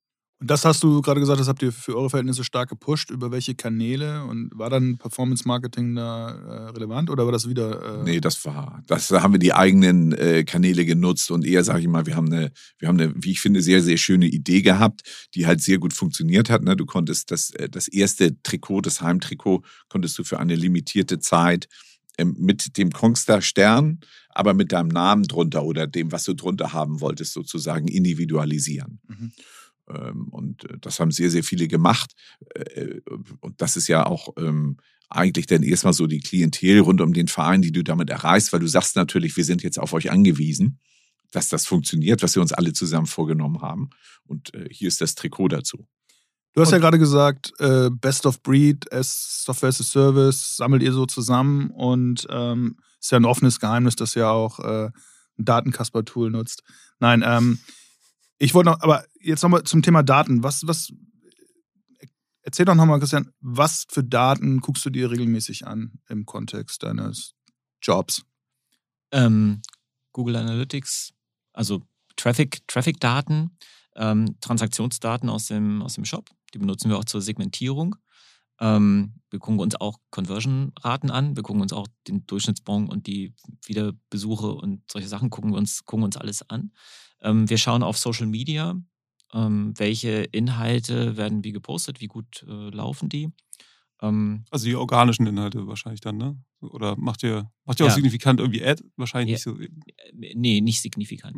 Und das hast du gerade gesagt, das habt ihr für eure Verhältnisse stark gepusht. Über welche Kanäle? Und war dann Performance Marketing da äh, relevant oder war das wieder. Äh nee, das war. Das haben wir die eigenen äh, Kanäle genutzt und eher, sage ich mal, wir haben eine, wir haben eine, wie ich finde, sehr, sehr schöne Idee gehabt, die halt sehr gut funktioniert hat. Ne? Du konntest das, äh, das erste Trikot, das Heimtrikot, konntest du für eine limitierte Zeit mit dem Kongstar Stern, aber mit deinem Namen drunter oder dem, was du drunter haben wolltest, sozusagen individualisieren. Mhm. Ähm, und äh, das haben sehr, sehr viele gemacht. Äh, und das ist ja auch ähm, eigentlich dann erstmal so die Klientel rund um den Verein, die du damit erreichst, weil du sagst natürlich, wir sind jetzt auf euch angewiesen, dass das funktioniert, was wir uns alle zusammen vorgenommen haben. Und äh, hier ist das Trikot dazu. Du hast und, ja gerade gesagt, Best of Breed, Software as a Service, sammelt ihr so zusammen und ähm, ist ja ein offenes Geheimnis, dass ihr auch äh, ein Datenkasper-Tool nutzt. Nein, ähm, ich wollte noch, aber jetzt nochmal zum Thema Daten. Was, was, erzähl doch nochmal, Christian, was für Daten guckst du dir regelmäßig an im Kontext deines Jobs? Ähm, Google Analytics, also Traffic, Traffic-Daten, ähm, Transaktionsdaten aus dem, aus dem Shop. Die benutzen wir auch zur Segmentierung. Ähm, wir gucken uns auch Conversion-Raten an. Wir gucken uns auch den Durchschnittsbon und die Wiederbesuche und solche Sachen gucken wir uns, gucken uns alles an. Ähm, wir schauen auf Social Media, ähm, welche Inhalte werden wie gepostet, wie gut äh, laufen die. Ähm, also die organischen Inhalte wahrscheinlich dann, ne? Oder macht ihr, macht ihr auch ja. signifikant irgendwie Ad? Wahrscheinlich ja, nicht so. Äh, nee, nicht signifikant.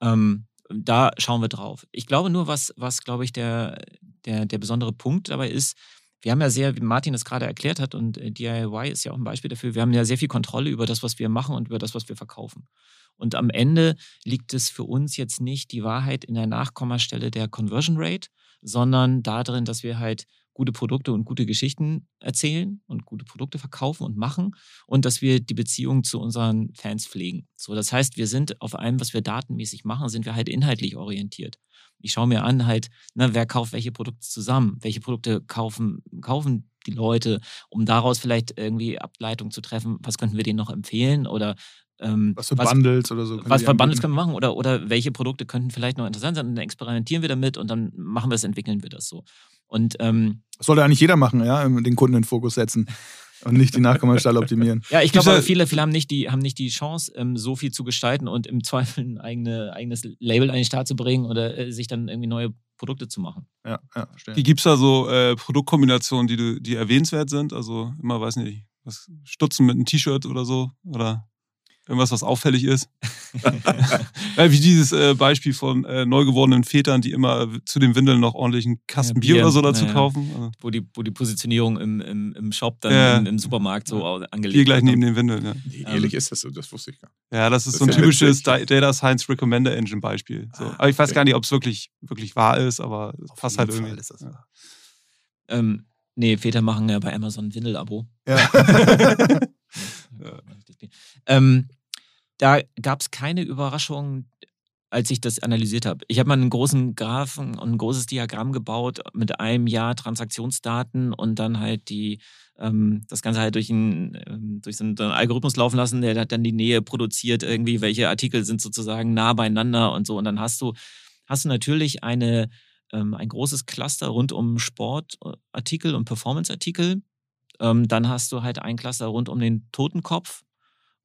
Mhm. Da schauen wir drauf. Ich glaube nur, was, was glaube ich, der, der, der besondere Punkt dabei ist, wir haben ja sehr, wie Martin es gerade erklärt hat, und äh, DIY ist ja auch ein Beispiel dafür, wir haben ja sehr viel Kontrolle über das, was wir machen und über das, was wir verkaufen. Und am Ende liegt es für uns jetzt nicht die Wahrheit in der Nachkommastelle der Conversion Rate, sondern darin, dass wir halt gute Produkte und gute Geschichten erzählen und gute Produkte verkaufen und machen und dass wir die Beziehung zu unseren Fans pflegen. So, das heißt, wir sind auf allem, was wir datenmäßig machen, sind wir halt inhaltlich orientiert. Ich schaue mir an, halt, ne, wer kauft welche Produkte zusammen, welche Produkte kaufen, kaufen die Leute, um daraus vielleicht irgendwie Ableitung zu treffen, was könnten wir denen noch empfehlen oder ähm, was für Bundles oder so. Was für Bundles können wir machen oder, oder welche Produkte könnten vielleicht noch interessant sein und dann experimentieren wir damit und dann machen wir es, entwickeln wir das so. Und ähm, das sollte eigentlich jeder machen, ja, den Kunden in den Fokus setzen und nicht die Nachkommastelle optimieren. Ja, ich glaube, viele, viele haben nicht die, haben nicht die Chance, ähm, so viel zu gestalten und im Zweifel ein eigene, eigenes Label an den Start zu bringen oder äh, sich dann irgendwie neue Produkte zu machen. Ja, ja, verstehe. Gibt es da so äh, Produktkombinationen, die, du, die erwähnenswert sind? Also immer, weiß nicht, was Stutzen mit einem T-Shirt oder so? Oder? Irgendwas, was auffällig ist. Wie dieses äh, Beispiel von äh, neu gewordenen Vätern, die immer zu den Windeln noch ordentlich einen Kasten ja, Bier, Bier, oder so dazu ja, kaufen. Also wo, die, wo die Positionierung im, im, im Shop dann ja. im, im, Supermarkt so angelegt Bier gleich neben den Windeln. Ja. Nee, ehrlich ist das so, das wusste ich gar nicht. Ja, das ist das so ein typisches Data Science Recommender Engine Beispiel. So. Ah, aber ich weiß okay. gar nicht, ob es wirklich, wirklich wahr ist, aber Auf fast halt irgendwie. Fall ist das. Ähm, nee, Väter machen ja bei Amazon ein Windel-Abo. Ja. Ja. Ähm, da gab es keine Überraschung, als ich das analysiert habe. Ich habe mal einen großen Graphen und ein großes Diagramm gebaut mit einem Jahr Transaktionsdaten und dann halt die ähm, das Ganze halt durch, ein, ähm, durch so einen, Algorithmus laufen lassen, der hat dann die Nähe produziert, irgendwie, welche Artikel sind sozusagen nah beieinander und so. Und dann hast du, hast du natürlich eine, ähm, ein großes Cluster rund um Sportartikel und Performanceartikel. Dann hast du halt ein Cluster rund um den Totenkopf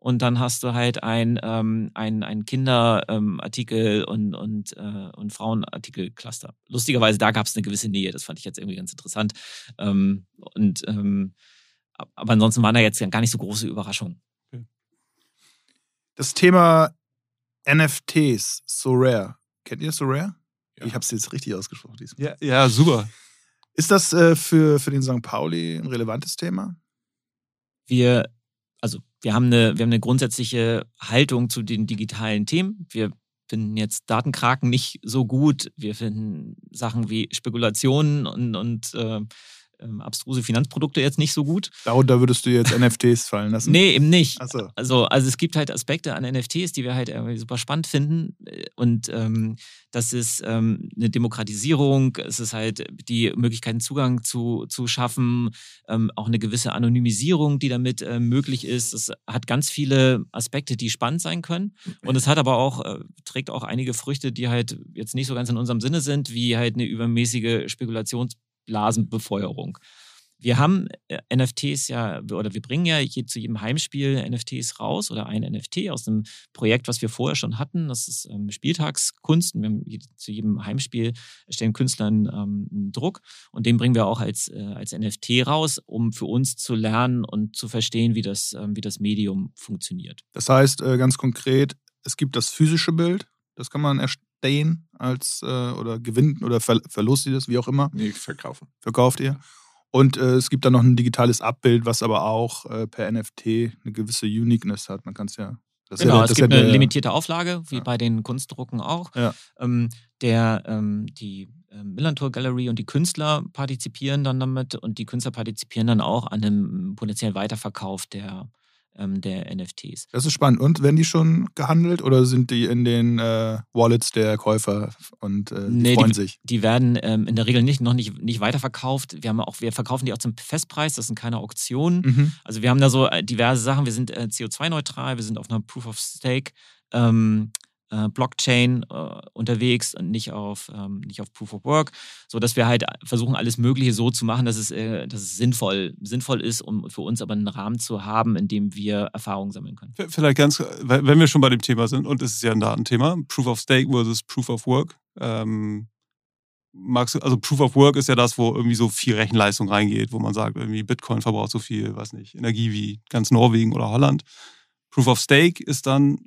und dann hast du halt ein, ähm, ein, ein Kinderartikel ähm, und, und, äh, und Frauenartikel-Cluster. Lustigerweise, da gab es eine gewisse Nähe, das fand ich jetzt irgendwie ganz interessant. Ähm, und, ähm, aber ansonsten waren da jetzt gar nicht so große Überraschungen. Das Thema NFTs, So Rare. Kennt ihr So Rare? Ja. Ich habe es jetzt richtig ausgesprochen diesmal. Ja, ja super. Ist das äh, für, für den St. Pauli ein relevantes Thema? Wir wir haben eine, wir haben eine grundsätzliche Haltung zu den digitalen Themen. Wir finden jetzt Datenkraken nicht so gut. Wir finden Sachen wie Spekulationen und, und äh, ähm, abstruse Finanzprodukte jetzt nicht so gut. Darunter würdest du jetzt NFTs fallen lassen? Nee, eben nicht. So. Also, also es gibt halt Aspekte an NFTs, die wir halt irgendwie super spannend finden. Und ähm, das ist ähm, eine Demokratisierung, es ist halt die Möglichkeit, Zugang zu, zu schaffen, ähm, auch eine gewisse Anonymisierung, die damit äh, möglich ist. Es hat ganz viele Aspekte, die spannend sein können. Und es hat aber auch, äh, trägt auch einige Früchte, die halt jetzt nicht so ganz in unserem Sinne sind, wie halt eine übermäßige Spekulations Blasenbefeuerung. Wir haben äh, NFTs ja, oder wir bringen ja je, zu jedem Heimspiel NFTs raus oder ein NFT aus einem Projekt, was wir vorher schon hatten. Das ist ähm, Spieltagskunst. Wir haben zu jedem Heimspiel stellen Künstler einen, ähm, einen, Druck und den bringen wir auch als, äh, als NFT raus, um für uns zu lernen und zu verstehen, wie das, ähm, wie das Medium funktioniert. Das heißt, äh, ganz konkret, es gibt das physische Bild, das kann man stehen als äh, oder gewinnt oder ver verlost ihr das, wie auch immer? Nee, verkaufen. Verkauft ihr. Und äh, es gibt dann noch ein digitales Abbild, was aber auch äh, per NFT eine gewisse Uniqueness hat. Man kann es ja. Das genau, ja, es gibt ja eine limitierte Auflage, wie ja. bei den Kunstdrucken auch. Ja. Ähm, der, ähm, die ähm, Millantor Gallery und die Künstler partizipieren dann damit und die Künstler partizipieren dann auch an einem potenziellen Weiterverkauf der, ähm, der NFTs. Das ist spannend. Und werden die schon gehandelt oder sind die in den äh, Wallets der Käufer und äh, die nee, freuen die, sich? Die werden ähm, in der Regel nicht, noch nicht, nicht weiterverkauft. Wir, haben auch, wir verkaufen die auch zum Festpreis, das sind keine Auktionen. Mhm. Also wir haben da so äh, diverse Sachen. Wir sind äh, CO2-neutral, wir sind auf einer Proof of Stake. Ähm, äh, Blockchain äh, unterwegs und nicht auf, ähm, nicht auf Proof of Work, sodass wir halt versuchen, alles Mögliche so zu machen, dass es, äh, dass es sinnvoll, sinnvoll ist, um für uns aber einen Rahmen zu haben, in dem wir Erfahrungen sammeln können. Vielleicht ganz, wenn wir schon bei dem Thema sind, und es ist ja ein Datenthema, Proof of Stake versus Proof of Work. Ähm, magst du, also Proof of Work ist ja das, wo irgendwie so viel Rechenleistung reingeht, wo man sagt, irgendwie Bitcoin verbraucht so viel, weiß nicht, Energie wie ganz Norwegen oder Holland. Proof of Stake ist dann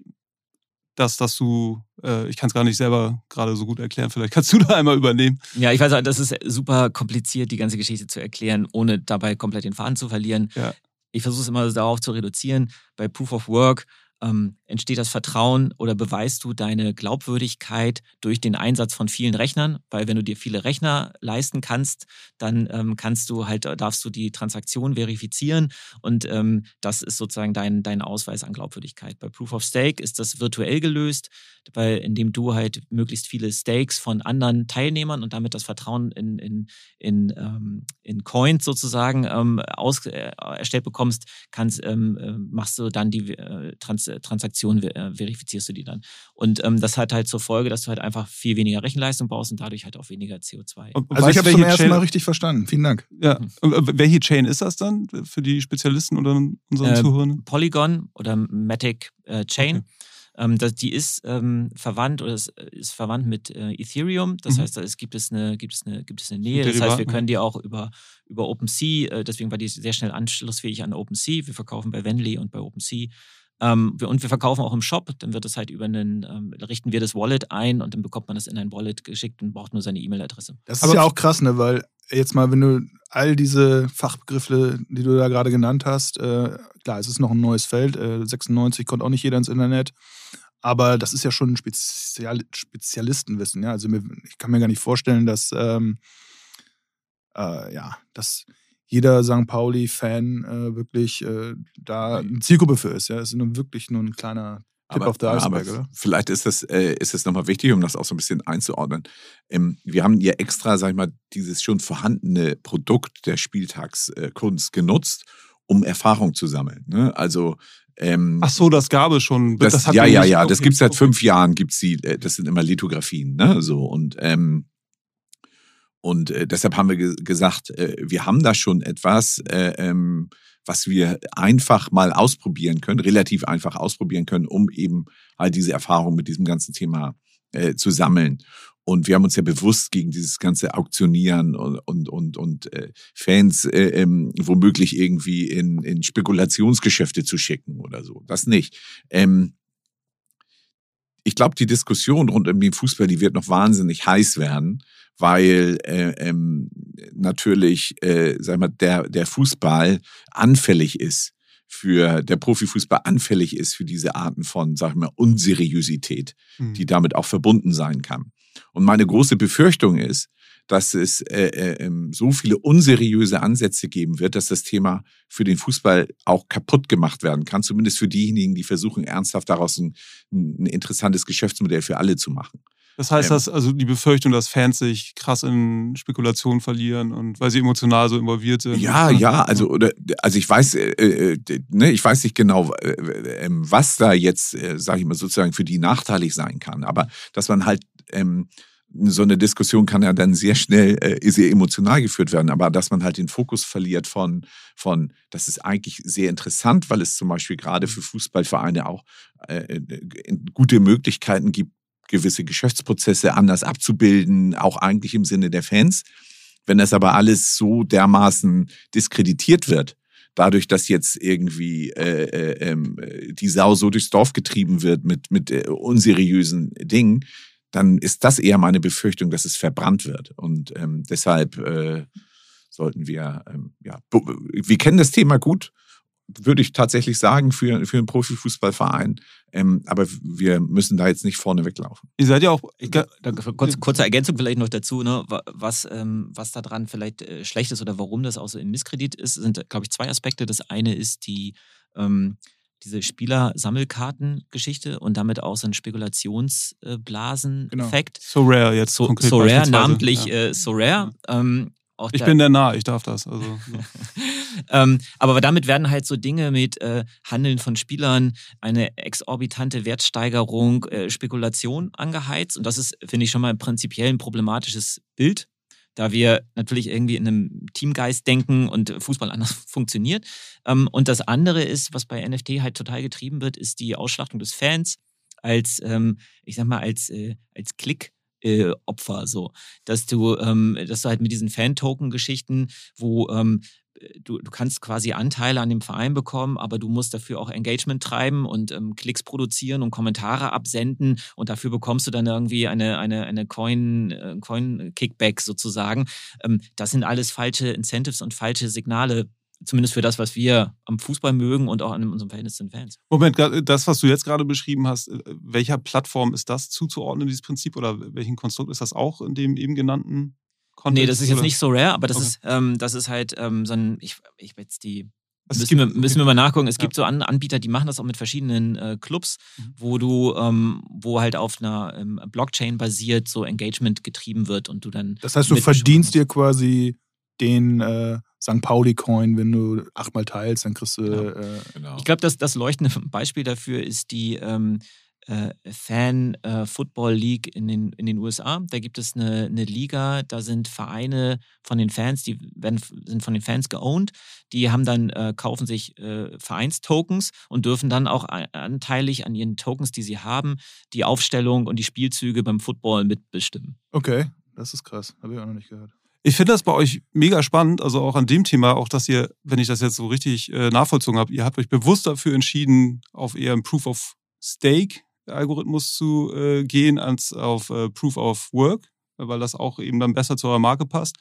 das, dass du, äh, ich kann es gar nicht selber gerade so gut erklären, vielleicht kannst du da einmal übernehmen. Ja, ich weiß, das ist super kompliziert, die ganze Geschichte zu erklären, ohne dabei komplett den Faden zu verlieren. Ja. Ich versuche es immer darauf zu reduzieren. Bei Proof of Work ähm, entsteht das Vertrauen oder beweist du deine Glaubwürdigkeit durch den Einsatz von vielen Rechnern? Weil wenn du dir viele Rechner leisten kannst, dann ähm, kannst du halt, darfst du die Transaktion verifizieren und ähm, das ist sozusagen dein, dein Ausweis an Glaubwürdigkeit. Bei Proof of Stake ist das virtuell gelöst, weil, indem du halt möglichst viele Stakes von anderen Teilnehmern und damit das Vertrauen in, in, in, ähm, in Coins sozusagen ähm, aus, äh, erstellt bekommst, kannst, ähm, äh, machst du dann die äh, Äh, verifizierst du die dann. Und ähm, das hat halt zur Folge, dass du halt einfach viel weniger Rechenleistung brauchst und dadurch halt auch weniger CO2. Und also ich habe es zum ersten Mal richtig verstanden. Vielen Dank. Ja. Und äh, welche Chain ist das dann für die Spezialisten oder unseren äh, Zuhörern? Polygon oder Matic äh, Chain. Okay. Ähm, das, die ist ähm, verwandt oder ist, ist verwandt mit äh, Ethereum. Das mhm. heißt, da ist, gibt, es eine, gibt, es eine, gibt es eine Nähe. Das heißt, wir können die auch über, über OpenSea, äh, deswegen war die sehr schnell anschlussfähig an OpenSea. Wir verkaufen bei Venly und bei OpenSea ähm, wir, und wir verkaufen auch im Shop, dann wird es halt über einen, ähm, richten wir das Wallet ein und dann bekommt man das in ein Wallet geschickt und braucht nur seine E-Mail-Adresse. Das ist Aber ja auch krass, ne? Weil jetzt mal, wenn du all diese Fachbegriffe, die du da gerade genannt hast, äh, klar, es ist noch ein neues Feld, äh, 96 kommt auch nicht jeder ins Internet. Aber das ist ja schon ein Spezial Spezialistenwissen, ja. Also ich kann mir gar nicht vorstellen, dass ähm, äh, ja, dass jeder St. Pauli-Fan äh, wirklich äh, da eine Zielgruppe für ist. Ja, es ist nur wirklich nur ein kleiner Tip aber, of the Iceberg, aber oder? Vielleicht ist das, äh, ist das nochmal wichtig, um das auch so ein bisschen einzuordnen. Ähm, wir haben ja extra, sag ich mal, dieses schon vorhandene Produkt der Spieltagskunst genutzt, um Erfahrung zu sammeln. Ne? Also ähm, Ach so, das gab es schon. das, das hat ja, ja, nicht- ja, das okay, gibt's seit okay. fünf Jahren, gibt's die, äh, das sind immer Lithografien, ne? So und ähm, und äh, deshalb haben wir ge gesagt, äh, wir haben da schon etwas, äh, ähm, was wir einfach mal ausprobieren können, relativ einfach ausprobieren können, um eben halt diese Erfahrung mit diesem ganzen Thema äh, zu sammeln. Und wir haben uns ja bewusst gegen dieses ganze Auktionieren und, und, und, und äh, Fans äh, ähm, womöglich irgendwie in, in Spekulationsgeschäfte zu schicken oder so. Das nicht. Ähm, ich glaube, die Diskussion rund um den Fußball, die wird noch wahnsinnig heiß werden, weil äh, ähm, natürlich, äh, sag mal, der, der Fußball anfällig ist für, der Profifußball anfällig ist für diese Arten von, sag ich mal, Unseriosität Hm. die damit auch verbunden sein kann. Und meine große Befürchtung ist, dass es äh, äh, ähm, so viele unseriöse Ansätze geben wird, dass das Thema für den Fußball auch kaputt gemacht werden kann, zumindest für diejenigen, die versuchen, ernsthaft daraus ein, ein interessantes Geschäftsmodell für alle zu machen. Das heißt, dass also die Befürchtung, dass Fans sich krass in Spekulationen verlieren und weil sie emotional so involviert sind. Ja, ja, also oder also ich weiß, äh, äh, ne, ich weiß nicht genau, äh, was da jetzt, äh, sage ich mal sozusagen für die nachteilig sein kann, aber dass man halt ähm, so eine Diskussion kann ja dann sehr schnell äh, sehr emotional geführt werden, aber dass man halt den Fokus verliert von von, das ist eigentlich sehr interessant, weil es zum Beispiel gerade für Fußballvereine auch äh, äh, gute Möglichkeiten gibt, gewisse Geschäftsprozesse anders abzubilden, auch eigentlich im Sinne der Fans. Wenn das aber alles so dermaßen diskreditiert wird, dadurch, dass jetzt irgendwie äh, äh, ähm, die Sau so durchs Dorf getrieben wird mit, mit äh, unseriösen Dingen, dann ist das eher meine Befürchtung, dass es verbrannt wird. Und ähm, deshalb äh, sollten wir, ähm, ja, wir kennen das Thema gut, würde ich tatsächlich sagen, für, für einen Profifußballverein. Ähm, aber wir müssen da jetzt nicht vorne weglaufen. Ihr seid ja auch. Ich, da, kurz, kurze Ergänzung vielleicht noch dazu, ne? wa- was, ähm, was da dran vielleicht äh, schlecht ist oder warum das auch so im Misskredit ist, sind, glaube ich, zwei Aspekte. Das eine ist die, ähm, diese Spieler-Sammelkarten-Geschichte und damit auch so ein Spekulationsblasen-Effekt. So rare jetzt. So, konkret so rare, namentlich Ja. äh, so rare. Ähm, auch Ich bin der Nah, ich darf das. Also, so. ähm, aber damit werden halt so Dinge mit äh, Handeln von Spielern, eine exorbitante Wertsteigerung, äh, Spekulation angeheizt. Und das ist, finde ich, schon mal prinzipiell ein problematisches Bild, da wir natürlich irgendwie in einem Teamgeist denken und Fußball anders funktioniert. Ähm, und das andere ist, was bei NFT halt total getrieben wird, ist die Ausschlachtung des Fans als, ähm, ich sag mal, als, äh, als Klick. Äh, Opfer so, dass du, ähm, dass du halt mit diesen Fan-Token-Geschichten, wo ähm, du, du kannst quasi Anteile an dem Verein bekommen, aber du musst dafür auch Engagement treiben und ähm, Klicks produzieren und Kommentare absenden und dafür bekommst du dann irgendwie eine, eine, eine Coin, äh, Coin-Kickback sozusagen. Ähm, das sind alles falsche Incentives und falsche Signale, zumindest für das, was wir am Fußball mögen und auch an unserem Verhältnis zu den Fans. Moment, das, was du jetzt gerade beschrieben hast, äh, welcher Plattform ist das zuzuordnen, dieses Prinzip? Oder welchen Konstrukt ist das auch in dem eben genannten Kontext? Nee, das ist jetzt oder? nicht so rare, aber das Okay. ist, ähm, das ist halt ähm, so ein, ich, ich jetzt die Also müssen, wir, gibt- müssen wir mal nachgucken. Es Ja. gibt so An Anbieter, die machen das auch mit verschiedenen äh, Clubs, Mhm. wo du, ähm, wo halt auf einer ähm, Blockchain basiert so Engagement getrieben wird und du dann. Das heißt, du verdienst dir quasi den äh, St. Pauli-Coin, wenn du achtmal teilst, dann kriegst du. Genau. Äh, Genau. Ich glaube, das, das leuchtende Beispiel dafür ist die ähm, äh, Fan äh, Football League in den, in den USA. Da gibt es eine, eine Liga, da sind Vereine von den Fans, die werden, sind von den Fans geowned. Die haben dann, äh, kaufen sich äh, Vereinstokens und dürfen dann auch anteilig an ihren Tokens, die sie haben, die Aufstellung und die Spielzüge beim Football mitbestimmen. okay, das ist krass. Habe ich auch noch nicht gehört. Ich finde das bei euch mega spannend, also auch an dem Thema, auch dass ihr, wenn ich das jetzt so richtig äh, nachvollzogen habe, ihr habt euch bewusst dafür entschieden, auf eher einen Proof of Stake Algorithmus zu äh, gehen, als auf äh, Proof of Work, weil das auch eben dann besser zu eurer Marke passt.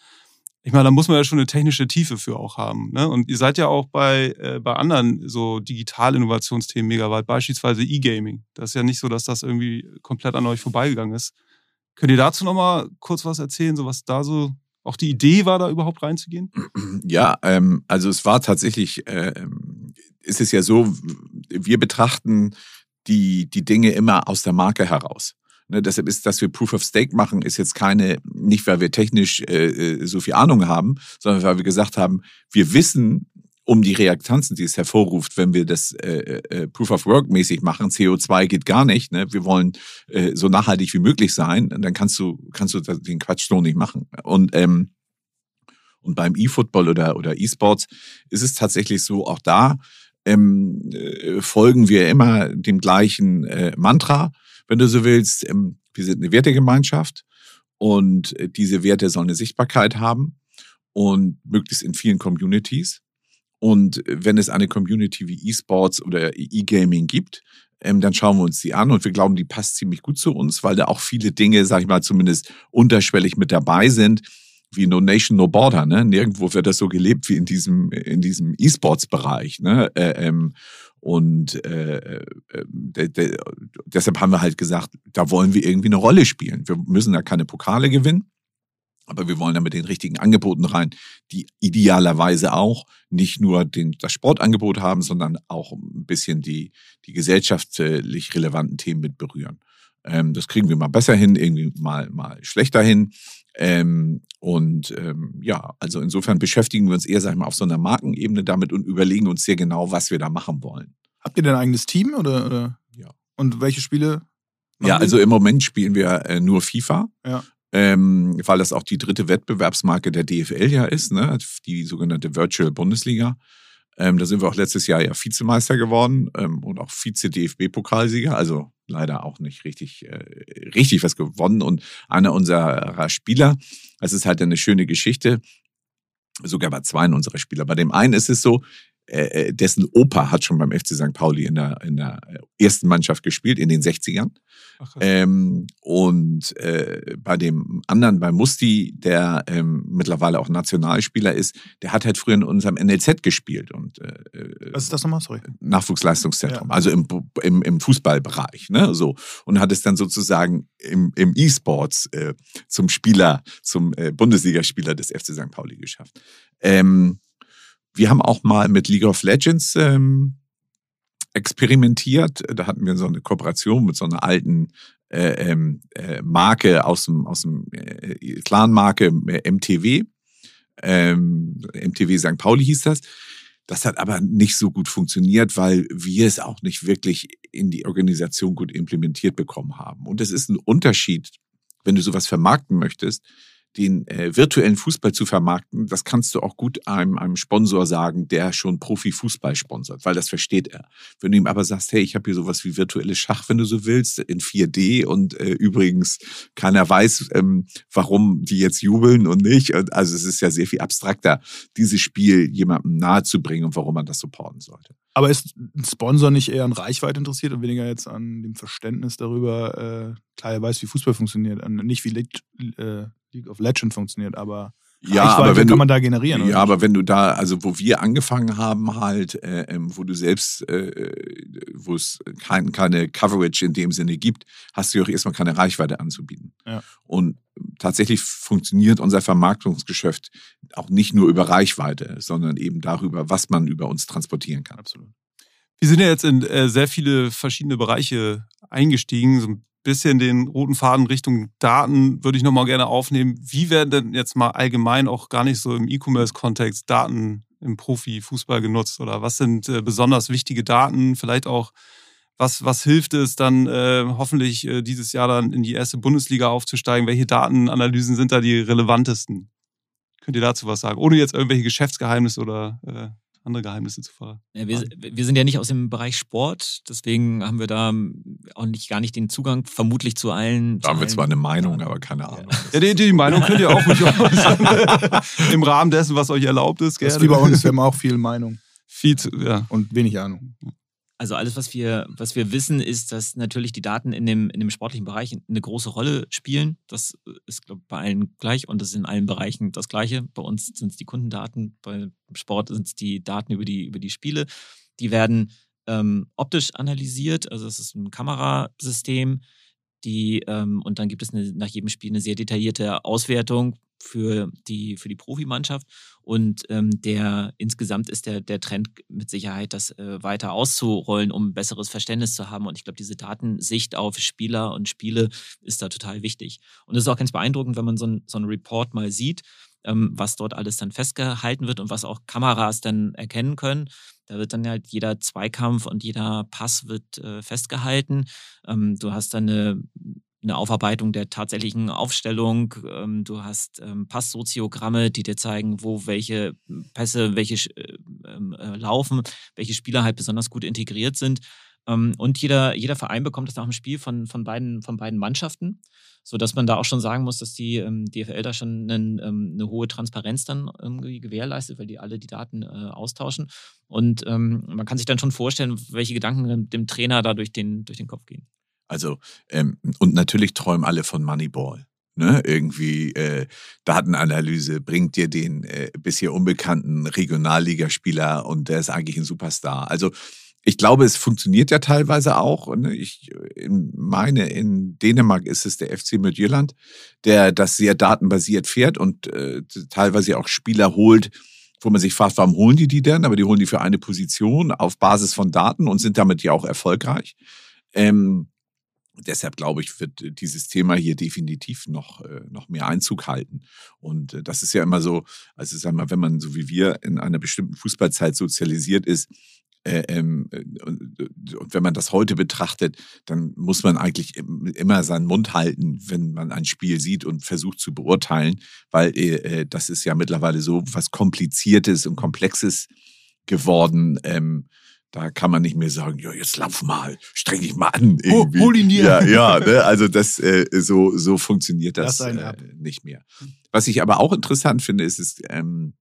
Ich meine, da muss man ja schon eine technische Tiefe für auch haben. Ne? Und ihr seid ja auch bei, äh, bei anderen so Digital-Innovationsthemen mega weit, beispielsweise E-Gaming. Das ist ja nicht so, dass das irgendwie komplett an euch vorbeigegangen ist. Könnt ihr dazu nochmal kurz was erzählen, so was da so auch die Idee war, da überhaupt reinzugehen? Ja, ähm, also es war tatsächlich, äh, ist es ja so, wir betrachten die, die Dinge immer aus der Marke heraus. Ne, deshalb ist, dass wir Proof of Stake machen, ist jetzt keine, nicht weil wir technisch äh, äh so viel Ahnung haben, sondern weil wir gesagt haben, wir wissen um die Reaktanzen, die es hervorruft, wenn wir das äh, äh, Proof of Work mäßig machen. CO2 geht gar nicht. Ne? Wir wollen äh, so nachhaltig wie möglich sein. Dann kannst du kannst du den Quatsch so nicht machen. Und ähm, und beim E-Football oder oder E-Sports ist es tatsächlich so. Auch da ähm, äh, folgen wir immer dem gleichen äh, Mantra, wenn du so willst. Ähm, wir sind eine Wertegemeinschaft und äh, diese Werte sollen eine Sichtbarkeit haben und möglichst in vielen Communities. Und wenn es eine Community wie E-Sports oder E-Gaming gibt, ähm, dann schauen wir uns die an und wir glauben, die passt ziemlich gut zu uns, weil da auch viele Dinge, sag ich mal, zumindest unterschwellig mit dabei sind, wie No Nation, No Border. Ne? Nirgendwo wird das so gelebt wie in diesem in diesem E-Sports-Bereich. Ne? Äh, ähm, und äh, äh, de, de, deshalb haben wir halt gesagt, da wollen wir irgendwie eine Rolle spielen. Wir müssen da keine Pokale gewinnen. Aber wir wollen da mit den richtigen Angeboten rein, die idealerweise auch nicht nur den, das Sportangebot haben, sondern auch ein bisschen die, die gesellschaftlich relevanten Themen mit berühren. Ähm, das kriegen wir mal besser hin, irgendwie mal, mal schlechter hin. Ähm, und ähm, ja, also insofern beschäftigen wir uns eher, sag ich mal, auf so einer Markenebene damit und überlegen uns sehr genau, was wir da machen wollen. Habt ihr denn ein eigenes Team oder? oder? Ja. Und welche Spiele? Ja, also im Moment spielen wir äh, nur FIFA. Ja ähm, weil das auch die dritte Wettbewerbsmarke der DFL ja ist, ne? die sogenannte Virtual Bundesliga. Ähm, da sind wir auch letztes Jahr ja Vizemeister geworden ähm, und auch Vize-DFB-Pokalsieger, also leider auch nicht richtig, äh, richtig was gewonnen. Und einer unserer Spieler, das ist halt eine schöne Geschichte, sogar bei zwei unserer Spieler. Bei dem einen ist es so, äh, äh, dessen Opa hat schon beim FC St. Pauli in der, in der ersten Mannschaft gespielt, in den 60ern. Ach, ähm, und äh, bei dem anderen, bei Musti, der ähm, mittlerweile auch Nationalspieler ist, der hat halt früher in unserem NLZ gespielt. Und, äh, äh, Was ist das nochmal? Sorry. Nachwuchsleistungszentrum, ja. also im, im, im Fußballbereich. Ne? So. Und hat es dann sozusagen im, im E-Sports äh, zum Spieler, zum äh, Bundesligaspieler des FC St. Pauli geschafft. Ähm, wir haben auch mal mit League of Legends ähm, experimentiert. Da hatten wir so eine Kooperation mit so einer alten äh, ähm, äh, Marke aus dem, aus dem äh, Clan-Marke äh, MTW. Ähm, MTW St. Pauli hieß das. Das hat aber nicht so gut funktioniert, weil wir es auch nicht wirklich in die Organisation gut implementiert bekommen haben. Und es ist ein Unterschied, wenn du sowas vermarkten möchtest, den äh, virtuellen Fußball zu vermarkten, das kannst du auch gut einem, einem Sponsor sagen, der schon Profifußball sponsert, weil das versteht er. Wenn du ihm aber sagst, hey, ich habe hier sowas wie virtuelles Schach, wenn du so willst, in 4D und äh, übrigens keiner weiß, ähm, warum die jetzt jubeln und nicht. Und also es ist ja sehr viel abstrakter, dieses Spiel jemandem nahezubringen und warum man das supporten sollte. Aber ist ein Sponsor nicht eher an Reichweite interessiert und weniger jetzt an dem Verständnis darüber, äh, klar, er weiß, wie Fußball funktioniert, nicht wie äh, League of Legends funktioniert, aber ja, aber wenn kann du, man da generieren. Ja, aber wenn du da, also wo wir angefangen haben, halt, äh, ähm, wo du selbst, äh, wo es kein, keine Coverage in dem Sinne gibt, hast du auch erstmal keine Reichweite anzubieten. Ja. Und tatsächlich funktioniert unser Vermarktungsgeschäft auch nicht nur über Reichweite, sondern eben darüber, was man über uns transportieren kann. Absolut. Wir sind ja jetzt in äh, sehr viele verschiedene Bereiche eingestiegen, so ein bisschen den roten Faden Richtung Daten würde ich nochmal gerne aufnehmen. Wie werden denn jetzt mal allgemein auch gar nicht so im E-Commerce-Kontext Daten im Profifußball genutzt? Oder was sind äh, besonders wichtige Daten? Vielleicht auch, was, was hilft es dann äh, hoffentlich äh, dieses Jahr dann in die erste Bundesliga aufzusteigen? Welche Datenanalysen sind da die relevantesten? Könnt ihr dazu was sagen? Ohne jetzt irgendwelche Geschäftsgeheimnisse oder äh, andere Geheimnisse zu verraten. Ja, wir, wir, sind ja nicht aus dem Bereich Sport, deswegen haben wir da auch nicht, gar nicht den Zugang, vermutlich zu allen. Da haben wir zwar eine Meinung, aber keine Ahnung. Ja, die, die Meinung könnt ihr auch ruhig Im Rahmen dessen, was euch erlaubt ist. Gerne. Das ist wie bei uns, wir haben auch viel Meinung. Viel zu, ja. Und wenig Ahnung. Also alles, was wir, was wir wissen, ist, dass natürlich die Daten in dem, in dem sportlichen Bereich eine große Rolle spielen. Das ist, glaube ich, bei allen gleich und das ist in allen Bereichen das Gleiche. Bei uns sind es die Kundendaten, beim Sport sind es die Daten über die, über die Spiele. Die werden ähm, optisch analysiert, also es ist ein Kamerasystem, die, ähm, und dann gibt es eine, nach jedem Spiel eine sehr detaillierte Auswertung, für die, für die Profimannschaft. Und ähm, der insgesamt ist der, der Trend mit Sicherheit, das äh, weiter auszurollen, um besseres Verständnis zu haben. Und ich glaube, diese Datensicht auf Spieler und Spiele ist da total wichtig. Und es ist auch ganz beeindruckend, wenn man so ein, so ein Report mal sieht, ähm, was dort alles dann festgehalten wird und was auch Kameras dann erkennen können. Da wird dann halt jeder Zweikampf und jeder Pass wird äh, festgehalten. Ähm, du hast dann eine eine Aufarbeitung der tatsächlichen Aufstellung. Ähm, du hast ähm, Passsoziogramme, die dir zeigen, wo welche Pässe, welche äh, ähm, äh, laufen, welche Spieler halt besonders gut integriert sind. Und jeder, jeder Verein bekommt das nach dem Spiel von, von, beiden, von beiden Mannschaften, sodass man da auch schon sagen muss, dass die DFL da schon einen, eine hohe Transparenz dann irgendwie gewährleistet, weil die alle die Daten äh, austauschen. Und man kann sich dann schon vorstellen, welche Gedanken dem Trainer da durch den, durch den Kopf gehen. Also, ähm, und natürlich träumen alle von Moneyball. Ne? Irgendwie äh, Datenanalyse bringt dir den äh, bisher unbekannten Regionalligaspieler und der ist eigentlich ein Superstar. Also ich glaube, es funktioniert ja teilweise auch. Ne? Ich meine, in Dänemark ist es der FC Midtjylland, der das sehr datenbasiert fährt und äh, teilweise auch Spieler holt, wo man sich fragt, warum holen die die denn? Aber die holen die für eine Position auf Basis von Daten und sind damit ja auch erfolgreich. Ähm, deshalb glaube ich, wird äh, dieses Thema hier definitiv noch, äh, noch mehr Einzug halten. Und äh, das ist ja immer so, also sag mal, wenn man so wie wir in einer bestimmten Fußballzeit sozialisiert ist, äh, ähm, und, und, wenn man das heute betrachtet, dann muss man eigentlich immer seinen Mund halten, wenn man ein Spiel sieht und versucht zu beurteilen, weil äh, das ist ja mittlerweile so was Kompliziertes und Komplexes geworden. Ähm, da kann man nicht mehr sagen, ja, jetzt lauf mal, streng dich mal an. Irgendwie. Hol ihn dir. Ja, ja ne? also das äh, so so funktioniert das, das äh, nicht mehr. Was ich aber auch interessant finde, ist, ist ähm,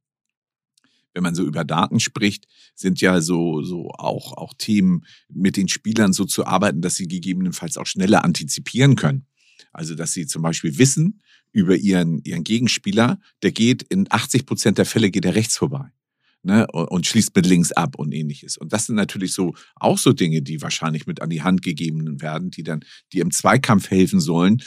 wenn man so über Daten spricht, sind ja so so auch auch Themen mit den Spielern so zu arbeiten, dass sie gegebenenfalls auch schneller antizipieren können. Also dass sie zum Beispiel wissen über ihren ihren Gegenspieler, der geht in 80 Prozent der Fälle geht er rechts vorbei ne, und schließt mit links ab und ähnliches. Und das sind natürlich so auch so Dinge, die wahrscheinlich mit an die Hand gegeben werden, die dann, die im Zweikampf helfen sollen,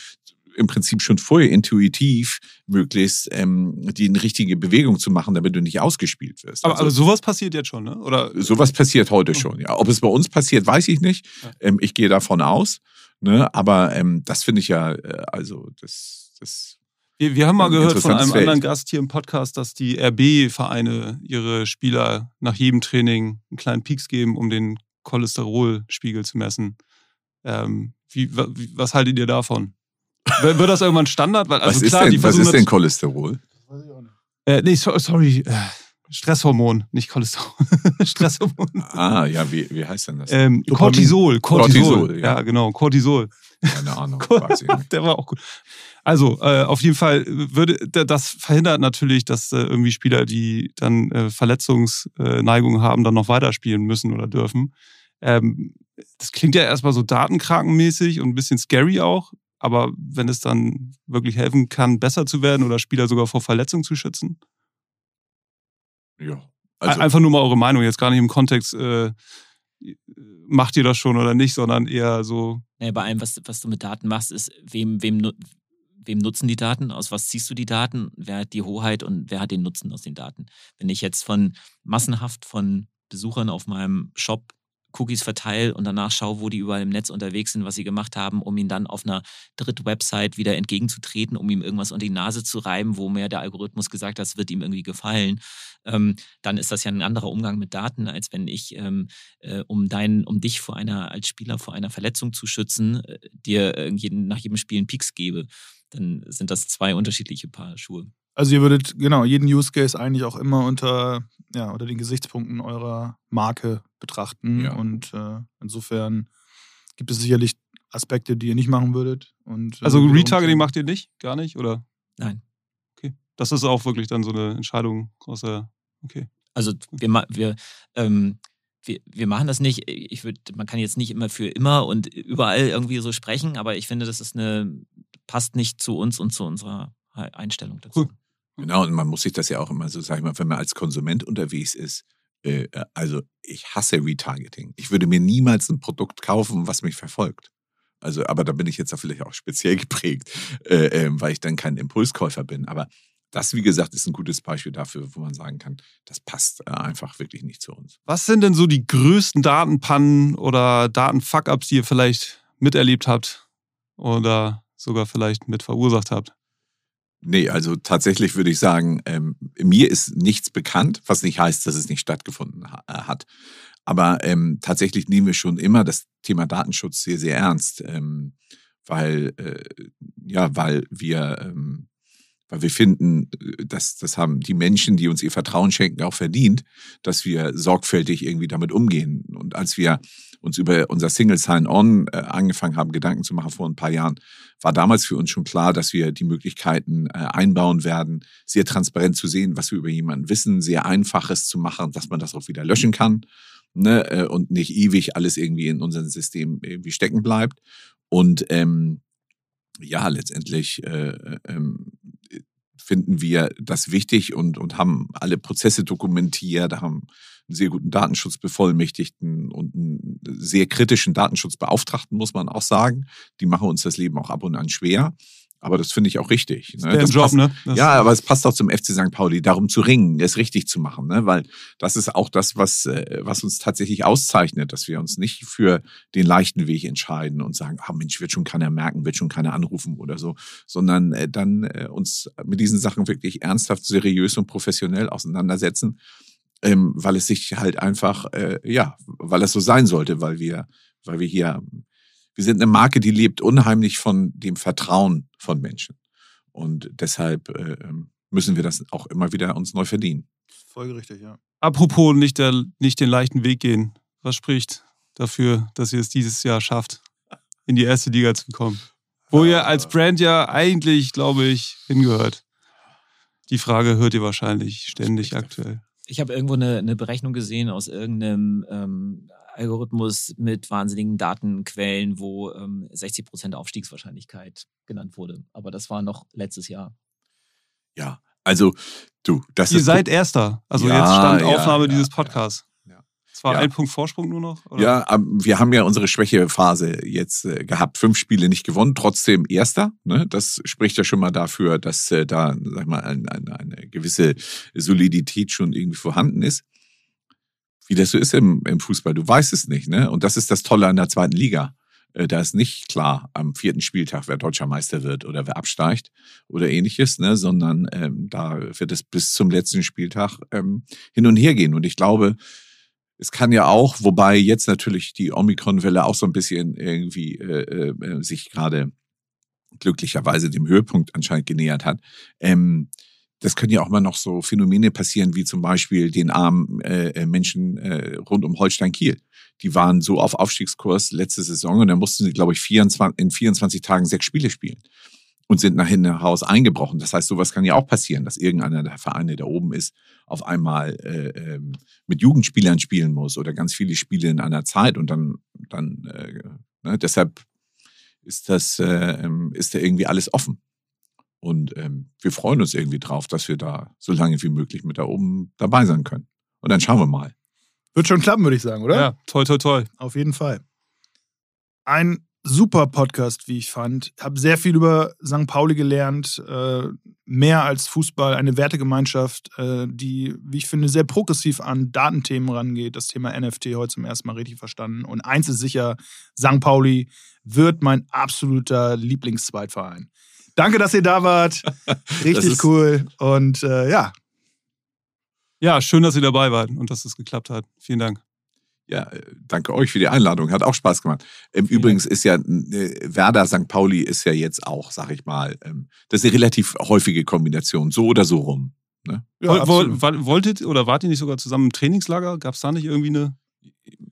im Prinzip schon vorher intuitiv möglichst ähm, die richtige Bewegung zu machen, damit du nicht ausgespielt wirst. Aber, also, aber sowas passiert jetzt schon, ne? Oder? Sowas passiert heute schon, ja. Ob es bei uns passiert, weiß ich nicht. Ähm, ich gehe davon aus. Ne? Aber ähm, das finde ich ja, äh, also das, das wir, wir haben mal gehört von einem Feld. anderen Gast hier im Podcast, dass die RB-Vereine ihre Spieler nach jedem Training einen kleinen Peaks geben, um den Cholesterolspiegel zu messen. Ähm, wie, was haltet ihr davon? Wird das irgendwann Standard? Weil, also was klar, ist denn, was ist denn Cholesterol? Äh, nee, so, sorry. Äh, Stresshormon, nicht Cholesterol. Stresshormon. Ah, ja, wie, wie heißt denn das? Ähm, Cortisol, Cortisol. Cortisol ja. ja. genau, Cortisol. Keine Ahnung, weiß ich nicht. Der war auch gut. Also, äh, auf jeden Fall würde das verhindert natürlich, dass äh, irgendwie Spieler, die dann äh, Verletzungsneigungen haben, dann noch weiterspielen müssen oder dürfen. Ähm, das klingt ja erstmal so datenkrankenmäßig und ein bisschen scary auch. Aber wenn es dann wirklich helfen kann, besser zu werden oder Spieler sogar vor Verletzungen zu schützen? Ja. Also Einfach nur mal eure Meinung, jetzt gar nicht im Kontext, äh, macht ihr das schon oder nicht, sondern eher so. Naja, bei allem, was, was du mit Daten machst, ist, wem, wem, wem nutzen die Daten, aus was ziehst du die Daten, wer hat die Hoheit und wer hat den Nutzen aus den Daten. Wenn ich jetzt von massenhaft von Besuchern auf meinem Shop Cookies verteile und danach schaue, wo die überall im Netz unterwegs sind, was sie gemacht haben, um ihnen dann auf einer dritten Website wieder entgegenzutreten, um ihm irgendwas unter die Nase zu reiben, wo mir der Algorithmus gesagt hat, das wird ihm irgendwie gefallen, ähm, dann ist das ja ein anderer Umgang mit Daten, als wenn ich, ähm, äh, um dein, um dich vor einer, als Spieler vor einer Verletzung zu schützen, äh, dir äh, jeden, nach jedem Spiel einen Peaks gebe dann sind das zwei unterschiedliche Paar Schuhe. Also ihr würdet genau jeden Use Case eigentlich auch immer unter, ja, unter den Gesichtspunkten eurer Marke betrachten. Ja. Und äh, insofern gibt es sicherlich Aspekte, die ihr nicht machen würdet. Und, äh, also Retargeting macht ihr nicht? Gar nicht? Oder? Nein. Okay. Das ist auch wirklich dann so eine Entscheidung aus der. Okay. Also wir, wir ähm, wir, wir machen das nicht. Ich würde, man kann jetzt nicht immer für immer und überall irgendwie so sprechen, aber ich finde, das ist eine, passt nicht zu uns und zu unserer Einstellung dazu. Cool. Genau, und man muss sich das ja auch immer so, sag ich mal, wenn man als Konsument unterwegs ist, äh, äh, also ich hasse Retargeting. Ich würde mir niemals ein Produkt kaufen, was mich verfolgt. Also, aber da bin ich jetzt auch vielleicht auch speziell geprägt, äh, äh, weil ich dann kein Impulskäufer bin. Aber das, wie gesagt, ist ein gutes Beispiel dafür, wo man sagen kann, das passt äh, einfach wirklich nicht zu uns. Was sind denn so die größten Datenpannen oder Datenfuck-ups, die ihr vielleicht miterlebt habt oder sogar vielleicht mit verursacht habt? Nee, also tatsächlich würde ich sagen, ähm, mir ist nichts bekannt, was nicht heißt, dass es nicht stattgefunden ha äh, hat. Aber ähm, tatsächlich nehmen wir schon immer das Thema Datenschutz sehr, sehr ernst, ähm, weil, äh, ja, weil wir ähm, weil wir finden, äh, dass das haben die Menschen, die uns ihr Vertrauen schenken, auch verdient, dass wir sorgfältig irgendwie damit umgehen. Und als wir uns über unser Single Sign-On äh, angefangen haben, Gedanken zu machen vor ein paar Jahren, war damals für uns schon klar, dass wir die Möglichkeiten äh, einbauen werden, sehr transparent zu sehen, was wir über jemanden wissen, sehr einfaches zu machen, dass man das auch wieder löschen kann ne, äh, und nicht ewig alles irgendwie in unserem System irgendwie stecken bleibt. Und ähm, ja, letztendlich äh, äh, ähm, finden wir das wichtig und, und haben alle Prozesse dokumentiert, haben einen sehr guten Datenschutzbevollmächtigten und einen sehr kritischen Datenschutzbeauftragten, muss man auch sagen. Die machen uns das Leben auch ab und an schwer. Aber das finde ich auch richtig. Ne? Das Job, passt, ne? Das ja, aber es passt auch zum FC St. Pauli, darum zu ringen, es richtig zu machen, ne? weil das ist auch das, was, äh, was uns tatsächlich auszeichnet, dass wir uns nicht für den leichten Weg entscheiden und sagen, ah Mensch, wird schon keiner merken, wird schon keiner anrufen oder so, sondern äh, dann äh, uns mit diesen Sachen wirklich ernsthaft, seriös und professionell auseinandersetzen, ähm, weil es sich halt einfach, äh, ja, weil es so sein sollte, weil wir, weil wir hier wir sind eine Marke, die lebt unheimlich von dem Vertrauen von Menschen. Und deshalb äh, ähm, müssen wir das auch immer wieder uns neu verdienen. Folgerichtig, ja. Apropos nicht, der, nicht den leichten Weg gehen. Was spricht dafür, dass ihr es dieses Jahr schafft, in die erste Liga zu kommen? Wo ihr als Brand ja eigentlich, glaube ich, hingehört. Die Frage hört ihr wahrscheinlich ständig aktuell. Ich habe irgendwo eine, eine, Berechnung gesehen aus irgendeinem ähm, Algorithmus mit wahnsinnigen Datenquellen, wo ähm, 60 Prozent Aufstiegswahrscheinlichkeit genannt wurde. Aber das war noch letztes Jahr. Ja, also du, das Ihr ist. seid Erster. Also ja, jetzt stand ja, Aufnahme ja, dieses Podcasts. War ein Punkt Vorsprung nur noch? Oder? Ja, wir haben ja unsere Schwächephase jetzt äh, gehabt. Fünf Spiele nicht gewonnen, trotzdem Erster. Ne? Das spricht ja schon mal dafür, dass äh, da, sag mal, ein, ein, eine gewisse Solidität schon irgendwie vorhanden ist wie das so ist im, im Fußball. Du weißt es nicht, ne? Und das ist das Tolle an der zweiten Liga. Äh, da ist nicht klar am vierten Spieltag, wer deutscher Meister wird oder wer absteigt oder ähnliches, ne? sondern ähm, da wird es bis zum letzten Spieltag ähm, hin und her gehen. Und ich glaube, es kann ja auch, wobei jetzt natürlich die Omikron-Welle auch so ein bisschen irgendwie äh, äh, sich gerade glücklicherweise dem Höhepunkt anscheinend genähert hat, ähm, das können ja auch mal noch so Phänomene passieren, wie zum Beispiel den armen äh, Menschen äh, rund um Holstein Kiel. Die waren so auf Aufstiegskurs letzte Saison und da mussten sie, glaube ich, 24, in 24 Tagen sechs Spiele spielen und sind nach hinten Haus eingebrochen. Das heißt, sowas kann ja auch passieren, dass irgendeiner der Vereine, der oben ist, auf einmal äh, ähm, mit Jugendspielern spielen muss oder ganz viele Spiele in einer Zeit und dann, dann äh, ne, deshalb ist das, äh, ähm, ist da irgendwie alles offen. Und ähm, wir freuen uns irgendwie drauf, dass wir da so lange wie möglich mit da oben dabei sein können. Und dann schauen wir mal. Wird schon klappen, würde ich sagen, oder? Ja, toll, toll, toll. Auf jeden Fall. Ein super Podcast, wie ich fand. Habe sehr viel über St. Pauli gelernt. Äh, mehr als Fußball, eine Wertegemeinschaft, äh, die, wie ich finde, sehr progressiv an Datenthemen rangeht. Das Thema NFT heute zum ersten Mal richtig verstanden. Und eins ist sicher: St. Pauli wird mein absoluter Lieblingszweitverein. Danke, dass ihr da wart. Richtig cool. Und äh, ja. Ja, schön, dass ihr dabei wart und dass es geklappt hat. Vielen Dank. Ja, äh, danke euch für die Einladung. Hat auch Spaß gemacht. Ähm, übrigens ist ja äh, Werder St. Pauli ist ja jetzt auch, sag ich mal, ähm, das ist eine relativ häufige Kombination, so oder so rum. Ne? Ja, Woll, wolltet oder wart ihr nicht sogar zusammen im Trainingslager? Gab es da nicht irgendwie eine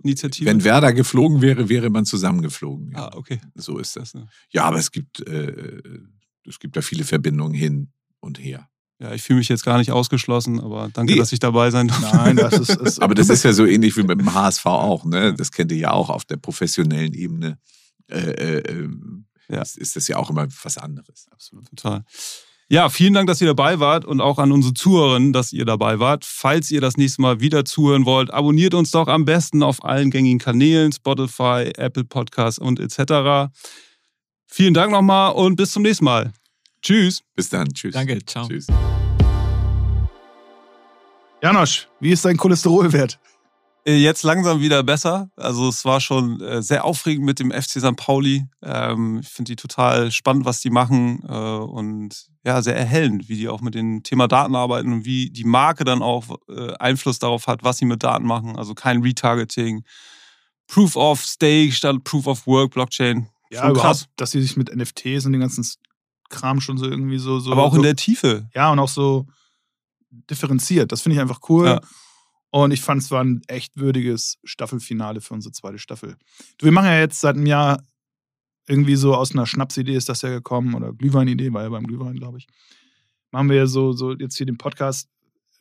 Initiative? Wenn Werder geflogen wäre, wäre man zusammengeflogen. Ja. Ah, okay. So ist das. Ja, aber es gibt äh, es gibt da viele Verbindungen hin und her. Ja, ich fühle mich jetzt gar nicht ausgeschlossen, aber danke, nee. dass ich dabei sein darf. Nein, das ist, ist Aber das ist ja so ähnlich wie mit dem HSV auch, ne? Das kennt ihr ja auch auf der professionellen Ebene. Äh, äh, ähm, ja. ist, ist das ja auch immer was anderes. Absolut. Total. Ja, vielen Dank, dass ihr dabei wart und auch an unsere Zuhörerinnen, dass ihr dabei wart. Falls ihr das nächste Mal wieder zuhören wollt, abonniert uns doch am besten auf allen gängigen Kanälen, Spotify, Apple Podcasts und etc. Vielen Dank nochmal und bis zum nächsten Mal. Tschüss. Bis dann. Tschüss. Danke. Ciao. Tschüss. Janosch, wie ist dein Cholesterolwert? Äh, jetzt langsam wieder besser. Also es war schon äh, sehr aufregend mit dem FC St. Pauli. Ähm, ich finde die total spannend, was die machen äh, und ja, sehr erhellend, wie die auch mit dem Thema Daten arbeiten und wie die Marke dann auch Einfluss darauf hat, was sie mit Daten machen. Also kein Retargeting, Proof of Stake statt Proof of Work, Blockchain. Ja, schon krass. dass sie sich mit NFTs und den ganzen Kram schon so irgendwie so. so Aber auch so, in der Tiefe. Ja, und auch so differenziert. Das finde ich einfach cool. Ja. Und ich fand es war ein echt würdiges Staffelfinale für unsere zweite Staffel. Du, wir machen ja jetzt seit einem Jahr irgendwie so aus einer Schnapsidee ist das ja gekommen oder Glühweinidee, war ja beim Glühwein, glaube ich. Machen wir ja so, so jetzt hier den Podcast.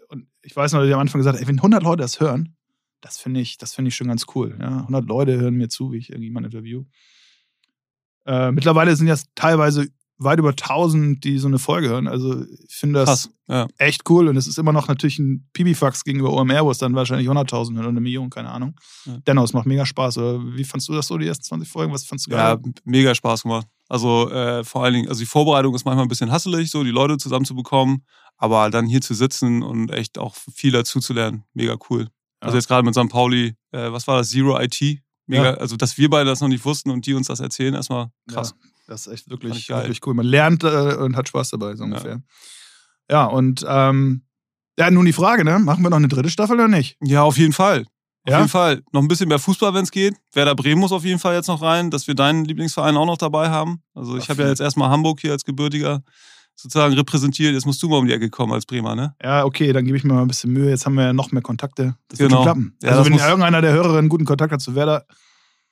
Und ich weiß noch, dass ich am Anfang gesagt habe, ey, wenn 100 Leute das hören, das finde ich, das ich schon ganz cool. Ja? 100 Leute hören mir zu, wie ich irgendjemand interview. Äh, mittlerweile sind ja teilweise weit über 1000, die so eine Folge hören. Also ich finde das ja. echt cool und es ist immer noch natürlich ein Pibifax gegenüber OMR, wo es dann wahrscheinlich 100.000 oder eine Million, keine Ahnung. Ja. Dennoch, es macht mega Spaß. Oder wie fandst du das so, die ersten 20 Folgen? Was fandst du geil? Ja, mega Spaß gemacht. Also äh, vor allen Dingen, also die Vorbereitung ist manchmal ein bisschen hasselig, so die Leute zusammenzubekommen, aber dann hier zu sitzen und echt auch viel dazu zu lernen, mega cool. Also ja. Also jetzt gerade mit St. Pauli, äh, was war das, Zero IT? Mega, also dass wir beide das noch nicht wussten und die uns das erzählen, erstmal krass. Das ist echt wirklich, wirklich cool. Man lernt äh, und hat Spaß dabei, so ungefähr. Ja, ja und ähm, ja, nun die Frage, ne? Machen wir noch eine dritte Staffel oder nicht? Ja, auf jeden Fall. Auf ja? jeden Fall. Noch ein bisschen mehr Fußball, wenn es geht. Werder Bremen muss auf jeden Fall jetzt noch rein, dass wir deinen Lieblingsverein auch noch dabei haben. Also ich habe ja jetzt erstmal Hamburg hier als gebürtiger sozusagen repräsentiert. Jetzt musst du mal um die Ecke kommen als Bremer, ne? Ja, okay, dann gebe ich mir mal ein bisschen Mühe. Jetzt haben wir ja noch mehr Kontakte. Das genau. wird schon klappen. Ja, also wenn irgendeiner der Hörerinnen guten Kontakt hat zu Werder,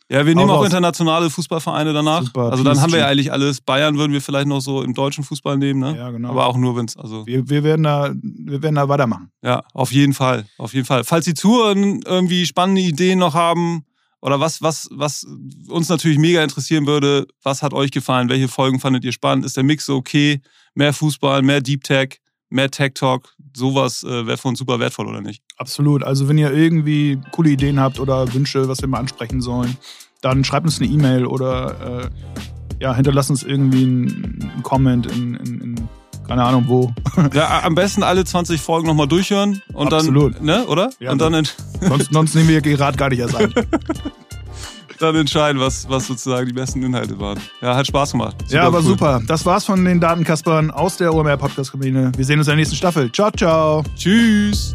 ja, wir nehmen auch, auch internationale Fußballvereine danach. Super, also dann haben wir ja eigentlich alles. Bayern würden wir vielleicht noch so im deutschen Fußball nehmen, ne? Ja, genau. Aber auch nur, wenn es. Also wir, wir, werden da, wir werden da weitermachen. Ja, auf jeden Fall. Auf jeden Fall. Falls die Zuhörer irgendwie spannende Ideen noch haben oder was, was, was uns natürlich mega interessieren würde, was hat euch gefallen? Welche Folgen fandet ihr spannend? Ist der Mix so okay? Mehr Fußball, mehr Deep Tech? mehr Tech Talk, sowas äh, wäre für uns super wertvoll, oder nicht? Absolut. Also wenn ihr irgendwie coole Ideen habt oder Wünsche, was wir mal ansprechen sollen, dann schreibt uns eine E-Mail oder äh, ja, hinterlasst uns irgendwie einen Comment in, in, in keine Ahnung wo. Ja, am besten alle 20 Folgen nochmal durchhören und Absolut. dann, ne, oder? Ja, und dann sonst, sonst nehmen wir gerade gar nicht erst ein. dann entscheiden, was, was sozusagen die besten Inhalte waren. Ja, hat Spaß gemacht. Super ja, aber cool. super. Das war's von den Datenkaspern aus der OMR Podcast-Kabine. Wir sehen uns in der nächsten Staffel. Ciao, ciao. Tschüss.